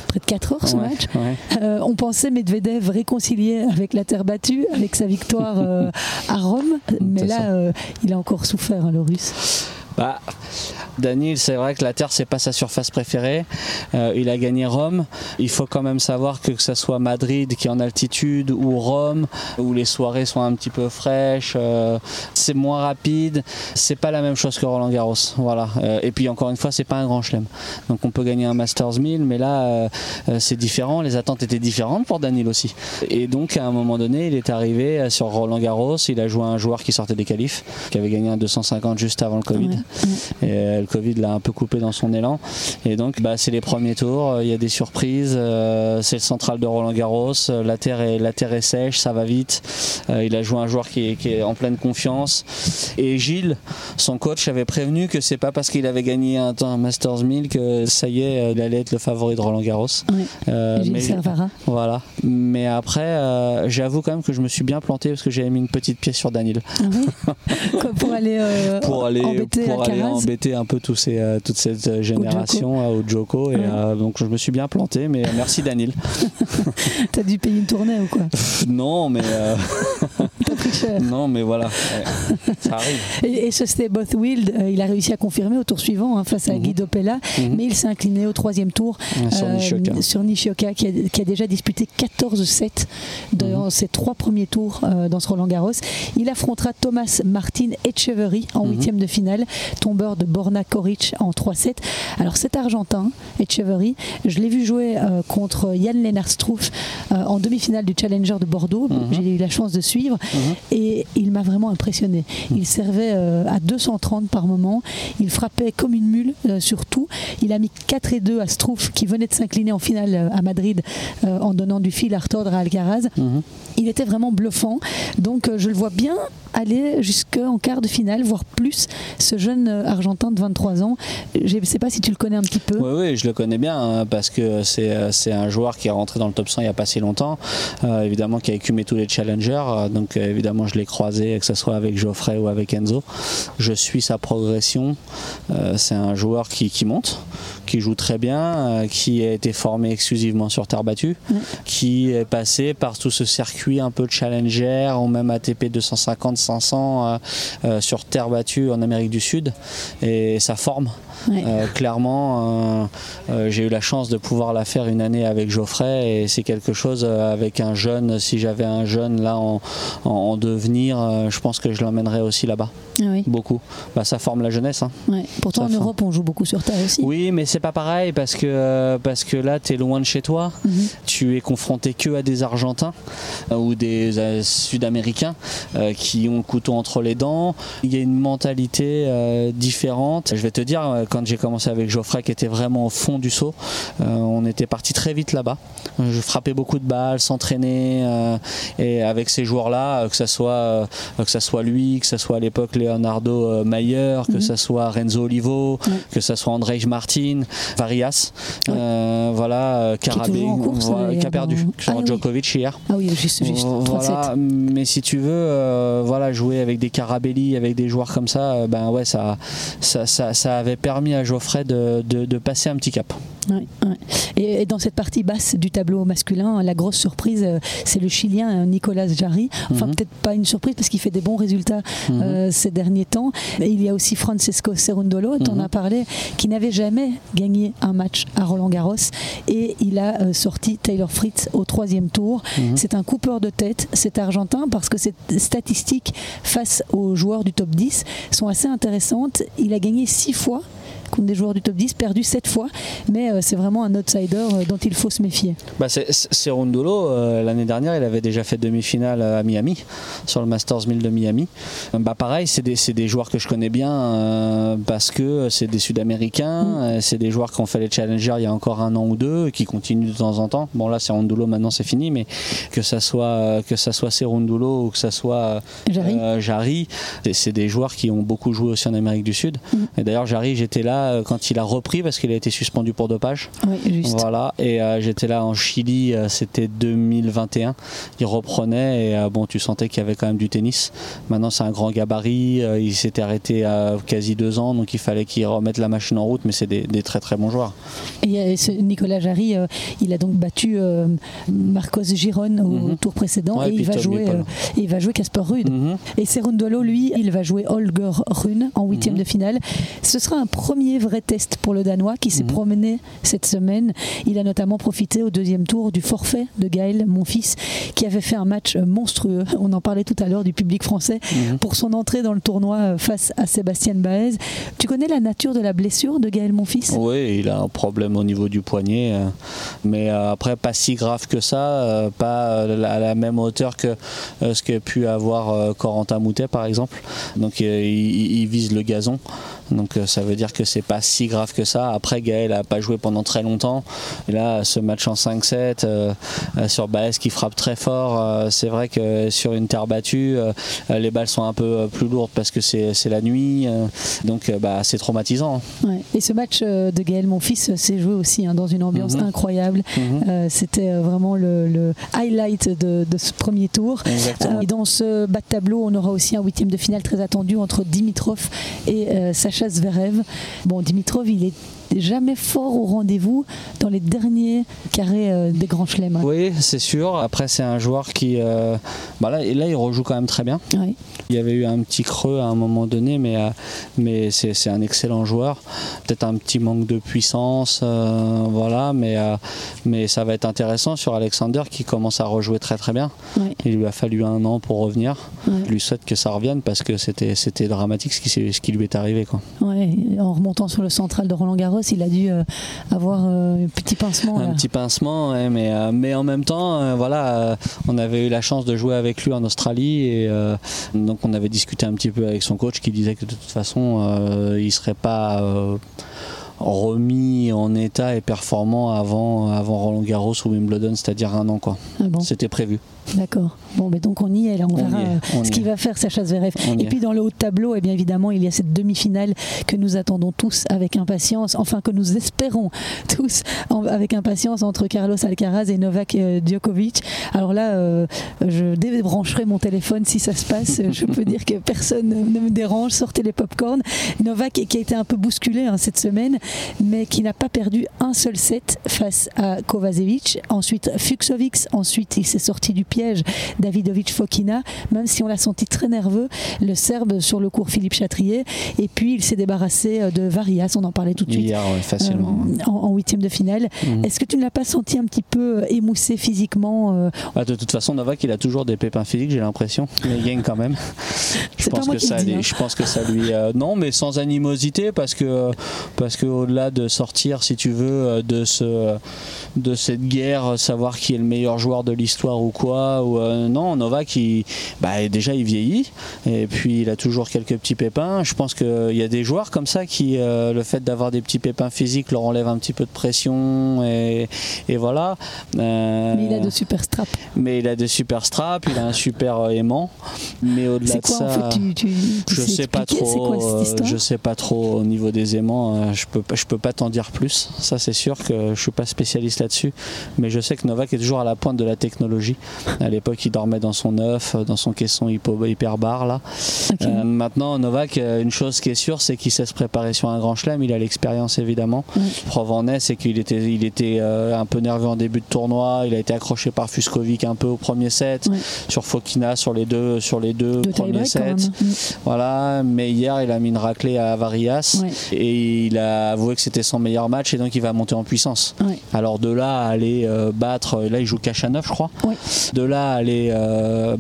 près de 4 heures ce match. Euh, on pensait Medvedev réconcilié avec la terre battue, avec sa victoire euh, à Rome, mais là, il a encore souffert, hein, le russe. Bah, Daniel, c'est vrai que la Terre, c'est pas sa surface préférée. Euh, il a gagné Rome. Il faut quand même savoir que que ce soit Madrid qui est en altitude ou Rome, où les soirées sont un petit peu fraîches, euh, c'est moins rapide. C'est pas la même chose que Roland Garros. Voilà. Euh, et puis encore une fois, c'est pas un grand chelem. Donc on peut gagner un Masters 1000, mais là, c'est différent. Les attentes étaient différentes pour Daniel aussi. Et donc à un moment donné, il est arrivé sur Roland Garros. Il a joué un joueur qui sortait des qualifs, qui avait gagné un 250 juste avant le Covid. Et euh, le Covid l'a un peu coupé dans son élan. Et donc, bah, c'est les premiers tours. Il y a des surprises. Euh, c'est le central de Roland Garros. La terre est, la terre est sèche, ça va vite. Euh, il a joué un joueur qui est, en pleine confiance. Et Gilles, son coach, avait prévenu que c'est pas parce qu'il avait gagné un, un, Masters 1000 que ça y est, il allait être le favori de Roland Garros. mais, voilà. Mais après, j'avoue quand même que je me suis bien planté parce que j'avais mis une petite pièce sur Daniel. Ah pour aller, pour aller pour aller embêter un peu tous ces, euh, toute cette euh, génération au Joko. Et, euh, donc je me suis bien planté, mais merci Daniel. T'as dû payer une tournée ou quoi? Non, mais. Non, mais voilà, ça arrive. Et, ce c'était Both Wild, il a réussi à confirmer au tour suivant hein, face à mhm. Guido Pella, mhm. mais il s'est incliné au troisième tour sur, Nishioka. qui a, déjà disputé 14-7 dans mhm. ses trois premiers tours dans ce Roland Garros. Il affrontera Thomas Martin Etcheverry en huitième de finale tombeur de Borna Koric en 3-7. Alors cet Argentin, Echeverry, je l'ai vu jouer euh, contre Yann Lennart Struff euh, en demi-finale du Challenger de Bordeaux. J'ai eu la chance de suivre. Et il m'a vraiment impressionné. Il servait à 230 par moment, il frappait comme une mule sur tout. Il a mis 4 et 2 à Strouf qui venait de s'incliner en finale à Madrid en donnant du fil à retordre à Alcaraz. Mhm. Il était vraiment bluffant. Donc je le vois bien aller jusqu'en quart de finale, voire plus, ce jeune euh, Argentin de 23 ans. Je ne sais pas si tu le connais un petit peu. Oui, oui je le connais bien hein, parce que c'est, euh, c'est un joueur qui est rentré dans le top 100 il n'y a pas si longtemps, euh, évidemment qui a écumé tous les challengers, donc évidemment je l'ai croisé, que ce soit avec Geoffrey ou avec Enzo. Je suis sa progression, c'est un joueur qui, qui, monte, qui joue très bien, qui a été formé exclusivement sur terre battue, qui est passé par tout ce circuit un peu challenger, ou même ATP 250 500 euh, euh, sur terre battue en Amérique du Sud et sa forme. Euh, clairement, j'ai eu la chance de pouvoir la faire une année avec Geoffrey et c'est quelque chose avec un jeune. Si j'avais un jeune là en, devenir, je pense que je l'emmènerais aussi là-bas. Ah beaucoup. Bah, ça forme la jeunesse. Hein. Pourtant, en Europe, on joue beaucoup sur terre aussi. Oui, mais c'est pas pareil parce que, parce que là, tu es loin de chez toi. Mhm. Tu es confronté que à des Argentins ou des Sud-Américains qui ont le couteau entre les dents. Il y a une mentalité euh, différente. Je vais te dire, euh, quand j'ai commencé avec Geoffrey, qui était vraiment au fond du saut, euh, on était parti très vite là-bas. Je frappais beaucoup de balles, s'entraîner, et avec ces joueurs-là, que ce soit, que ça soit lui, que ce soit à l'époque Leonardo Mayer, que ce mhm. soit Renzo Olivo, que ce soit André Martin, Varias, voilà, Carabé, qui, a perdu sur ah Djokovic hier. Ah oui, juste, juste. Voilà, mais si tu veux, voilà jouer avec des Carabelli, avec des joueurs comme ça, euh, ben ouais, ça, ça, ça, avait permis à Geoffrey de, de, passer un petit cap. Et, dans cette partie basse du tableau masculin, la grosse surprise, euh, c'est le Chilien euh, Nicolas Jarry. Enfin, mhm. peut-être pas une surprise parce qu'il fait des bons résultats mhm. ces derniers temps. il y a aussi Francesco Cerundolo, dont on mhm. a parlé, qui n'avait jamais gagné un match à Roland Garros. Et il a sorti Taylor Fritz au troisième tour. C'est un coupeur de tête, cet Argentin, parce que cette statistique face aux joueurs du top 10 sont assez intéressantes. Il a gagné six fois contre des joueurs du top 10, perdu 7 fois, mais euh, c'est vraiment un outsider euh, dont il faut se méfier. Bah c'est Rondolo, euh, l'année dernière, il avait déjà fait demi-finale à Miami, sur le Masters 1000 de Miami. Bah pareil, c'est des, des, joueurs que je connais bien parce que c'est des Sud-Américains, mm. c'est des joueurs qui ont fait les Challengers il y a encore un an ou deux, qui continuent de temps en temps. Bon là, c'est Rondolo, maintenant c'est fini, mais que ça soit que ça soit Serundulo ou que ça soit Jarry, c'est des joueurs qui ont beaucoup joué aussi en Amérique du Sud. Mm. Et d'ailleurs, Jarry, j'étais là euh, quand il a repris parce qu'il a été suspendu pour dopage. Voilà, et euh, j'étais là en Chili, euh, c'était 2021. Il reprenait et bon, tu sentais qu'il y avait quand même du tennis. Maintenant, c'est un grand gabarit. il s'était arrêté à quasi deux ans, donc il fallait qu'il remette la machine en route. Mais c'est des, très très bons joueurs. Et Nicolas Jarry, il a donc battu Marcos Giron au mhm. tour précédent et, il va, jouer, il va jouer Casper Rude. Mhm. Et Serundolo, lui, il va jouer Holger Rune en huitième mhm. de finale. Ce sera un premier vrai test pour le Danois qui s'est mhm. promené cette semaine. Il a notamment profité au deuxième tour du forfait de Gaël, mon fils, qui avait fait un match monstrueux. On en parlait tout à l'heure du public français mhm. pour son entrée dans le tournoi face à Sébastien Baez. Tu connais la nature de la blessure de Gaël, mon fils? Oui, il a un problème au niveau du poignet, euh, mais euh, après pas si grave que ça, euh, pas à la même hauteur que ce qu'a pu avoir Corentin Moutet par exemple. Donc il vise le gazon. Donc euh, ça veut dire que c'est pas si grave que ça. Après, Gaël a pas joué pendant très longtemps. Et là, ce match en 5-7 euh, euh, sur Baez qui frappe très fort, c'est vrai que sur une terre battue, les balles sont un peu plus lourdes parce que c'est la nuit. donc bah, c'est traumatisant. Et ce match de Gaël, mon fils, s'est joué aussi hein, dans une ambiance mhm. incroyable. Mhm. C'était vraiment le, highlight de, ce premier tour. et dans ce bas de tableau, on aura aussi un huitième de finale très attendu entre Dimitrov et Sacha Zverev. Bon, Dimitrov, il est jamais fort au rendez-vous dans les derniers carrés euh, des grands chelems. Oui, c'est sûr. Après, c'est un joueur qui. Euh, bah là, là, il rejoue quand même très bien. Il y avait eu un petit creux à un moment donné, mais, euh, mais c'est un excellent joueur. Peut-être un petit manque de puissance, voilà, mais, mais ça va être intéressant sur Alexander qui commence à rejouer très très bien. Il lui a fallu un an pour revenir. Je lui souhaite que ça revienne parce que c'était dramatique ce qui, ce qui lui est arrivé. Quoi. en remontant sur le central de Roland Garros, il a dû avoir un petit pincement. Un petit pincement, mais, mais en même temps, voilà, on avait eu la chance de jouer avec lui en Australie et donc on avait discuté un petit peu avec son coach qui disait que de toute façon, il serait pas remis en état et performant avant, avant Roland Garros ou Wimbledon, c'est-à-dire un an. Quoi. Ah C'était prévu. D'accord. Bon, mais donc on y est, là, on, verra euh, ce qu'il va faire Sacha Zverev. et puis dans le haut de tableau, eh bien évidemment, il y a cette demi-finale que nous attendons tous avec impatience, enfin que nous espérons tous avec impatience entre Carlos Alcaraz et Novak euh, Djokovic. Alors là, euh, je débrancherai mon téléphone si ça se passe. je peux dire que personne ne me dérange. Sortez les pop-corn. Novak qui a été un peu bousculé hein, cette semaine, mais qui n'a pas perdu un seul set face à Kovacevic. Ensuite, Fuxovics. Ensuite, il s'est sorti du piège Davidovic Fokina, même si on l'a senti très nerveux, le Serbe sur le cours Philippe Chatrier. Et puis il s'est débarrassé euh, de Varias, on en parlait tout de suite. Hier, facilement. Euh, en huitième de finale. Mhm. Est-ce que tu ne l'as pas senti un petit peu euh, émoussé physiquement bah, De toute façon, Novak, il a toujours des pépins physiques, j'ai l'impression. Mais il gagne quand même. Je pense, que ça, hein. je pense que ça lui. non, mais sans animosité, parce que, parce que au-delà de sortir, si tu veux, de, ce, de cette guerre, savoir qui est le meilleur joueur de l'histoire ou quoi, ou euh, non, Novak, il, bah, déjà il vieillit et puis il a toujours quelques petits pépins. Je pense qu'il y a des joueurs comme ça qui, euh, le fait d'avoir des petits pépins physiques leur enlève un petit peu de pression et, voilà. Euh, mais il a de super straps. Mais il a de super straps, il a un super aimant. Mais au-delà de ça, en fait, tu, je sais pas trop. je sais pas trop au niveau des aimants. je peux, je peux pas t'en dire plus. Ça c'est sûr que je suis pas spécialiste là-dessus, mais je sais que Novak est toujours à la pointe de la technologie. À l'époque, il dormait dans son œuf, dans son caisson hyper bar là. Euh, maintenant, Novak, euh, une chose qui est sûre, c'est qu'il sait se préparer sur un grand chelem. Il a l'expérience évidemment. Preuve en est, c'est qu'il était, il était euh, un peu nerveux en début de tournoi. Il a été accroché par Fuskovic un peu au premier set, sur Fokina sur les deux, sur les deux premiers sets. Voilà. Mais hier, il a mis une raclée à Varias et il a avoué que c'était son meilleur match et donc il va monter en puissance. Alors de là à aller battre, là il joue Kachanov, je crois. De là, aller euh,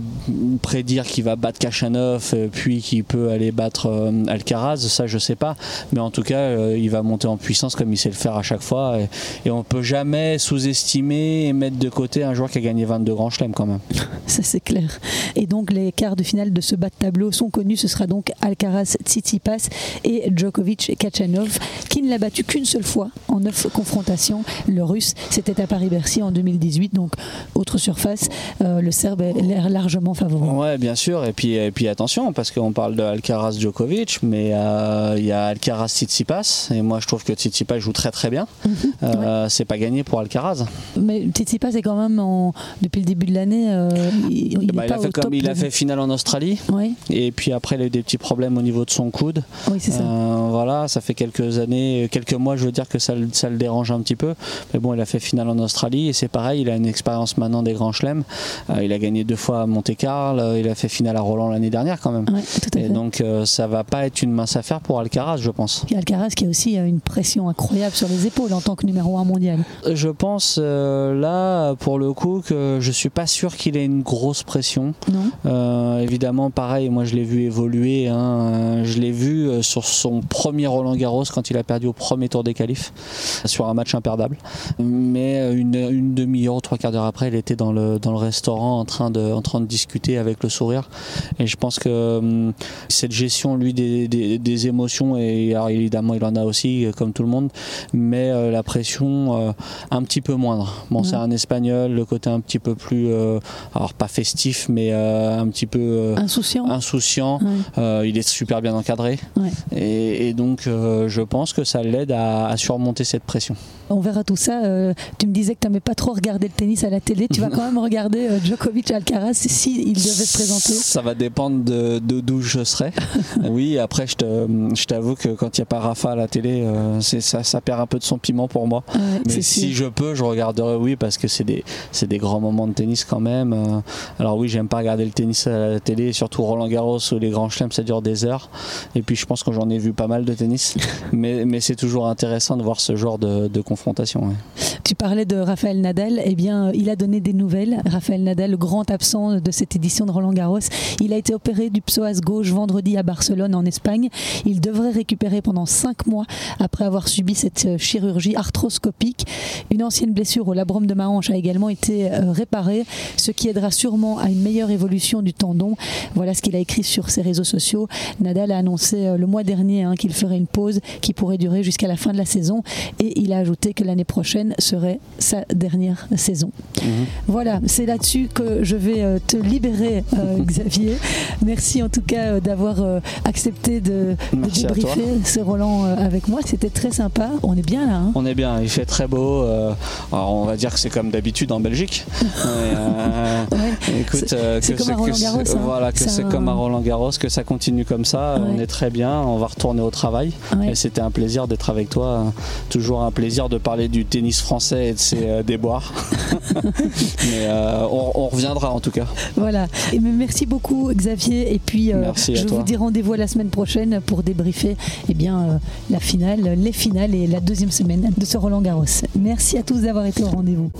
prédire qu'il va battre Kachanov, euh, puis qu'il peut aller battre euh, Alcaraz, ça je sais pas. Mais en tout cas, il va monter en puissance comme il sait le faire à chaque fois. Et, et on peut jamais sous-estimer et mettre de côté un joueur qui a gagné 22 grands chelems quand même. Ça c'est clair. Et donc les quarts de finale de ce bas de tableau sont connus. Ce sera donc Alcaraz, Tsitsipas et Djokovic Kachanov, qui ne l'a battu qu'une seule fois en neuf confrontations. Le Russe, c'était à Paris-Bercy en 2018, donc autre surface. Euh, le Serbe est largement favori. Ouais, bien sûr. Et puis, et puis attention, parce qu'on parle de Alcaraz Djokovic, mais euh, il y a Alcaraz Tsitsipas. Et moi, je trouve que Tsitsipas joue très très bien. Mhm. Euh, c'est pas gagné pour Alcaraz. Mais Tsitsipas est quand même, depuis le début de l'année, il, bah, a fait comme il a fait finale en Australie. Et puis après, il a eu des petits problèmes au niveau de son coude. Oui, c'est ça. voilà, ça fait quelques années, quelques mois, je veux dire que ça, ça le dérange un petit peu. Mais bon, il a fait finale en Australie et c'est pareil, il a une expérience maintenant des grands chelems. Euh, il a gagné deux fois à Monte Carlo, il a fait finale à Roland l'année dernière quand même. et donc euh, ça va pas être une mince affaire pour Alcaraz, je pense. Et Alcaraz qui a aussi euh, une pression incroyable sur les épaules en tant que numéro un mondial. Je pense là, pour le coup, que je suis pas sûr qu'il ait une grosse pression. Non. évidemment, pareil, moi je l'ai vu évoluer. Hein. je l'ai vu sur son premier Roland Garros quand il a perdu au premier tour des qualifs sur un match imperdable. Mais une, une demi-heure, trois quarts d'heure après, il était dans le, dans le restaurant en train de, en train de discuter avec le sourire. Et je pense que hum, cette gestion, lui, des, des, émotions, et alors, évidemment, il en a aussi, euh, comme tout le monde, mais euh, la pression euh, un petit peu moindre. Bon, c'est un espagnol, le côté un petit peu plus, alors pas festif, mais un petit peu insouciant. insouciant. il est super bien encadré. Et, donc, je pense que ça l'aide à, à, surmonter cette pression. On verra tout ça. tu me disais que tu n'aimais pas trop regarder le tennis à la télé. Tu vas quand même regarder euh, Djokovic Alcaraz si il devait se présenter Ça va dépendre de d'où je serai. oui, après je t'avoue que quand il n'y a pas Rafa à la télé, euh, ça, ça perd un peu de son piment pour moi. Mais si je peux, je regarderai oui parce que c'est des des grands moments de tennis quand même. Euh, alors oui, j'aime pas regarder le tennis à la télé, surtout Roland Garros ou les grands chelems, ça dure des heures. Et puis je pense que j'en ai vu pas mal de tennis, mais mais c'est toujours intéressant de voir ce genre de, confrontation. Tu parlais de Raphaël Nadal, eh bien il a donné des nouvelles. Nadal, le grand absent de cette édition de Roland Garros. Il a été opéré du psoas gauche vendredi à Barcelone en Espagne. Il devrait récupérer pendant cinq mois après avoir subi cette euh, chirurgie arthroscopique. Une ancienne blessure au labrum de ma hanche a également été euh, réparée, ce qui aidera sûrement à une meilleure évolution du tendon. Voilà ce qu'il a écrit sur ses réseaux sociaux. Nadal a annoncé euh, le mois dernier hein, qu'il ferait une pause qui pourrait durer jusqu'à la fin de la saison et il a ajouté que l'année prochaine serait sa dernière saison. Mhm. Voilà, c'est là-dessus que je vais te libérer, Xavier. Merci en tout cas d'avoir accepté de, débriefer ce Roland avec moi. C'était très sympa. On est bien là. Hein on est bien. Il fait très beau. alors on va dire que c'est comme d'habitude en Belgique. Euh, écoute, c'est comme à Roland Garros. Hein. Voilà, que c'est comme à Roland Garros, que ça continue comme ça. On est très bien. On va retourner au travail. Et c'était un plaisir d'être avec toi. Toujours un plaisir de parler du tennis français et de ses euh, déboires. Mais euh, on, reviendra en tout cas. Voilà. Et merci beaucoup Xavier. Et puis je vous dis rendez-vous la semaine prochaine pour débriefer eh bien, la finale, les finales et la deuxième semaine de ce Roland Garros. Merci à tous d'avoir été au rendez-vous.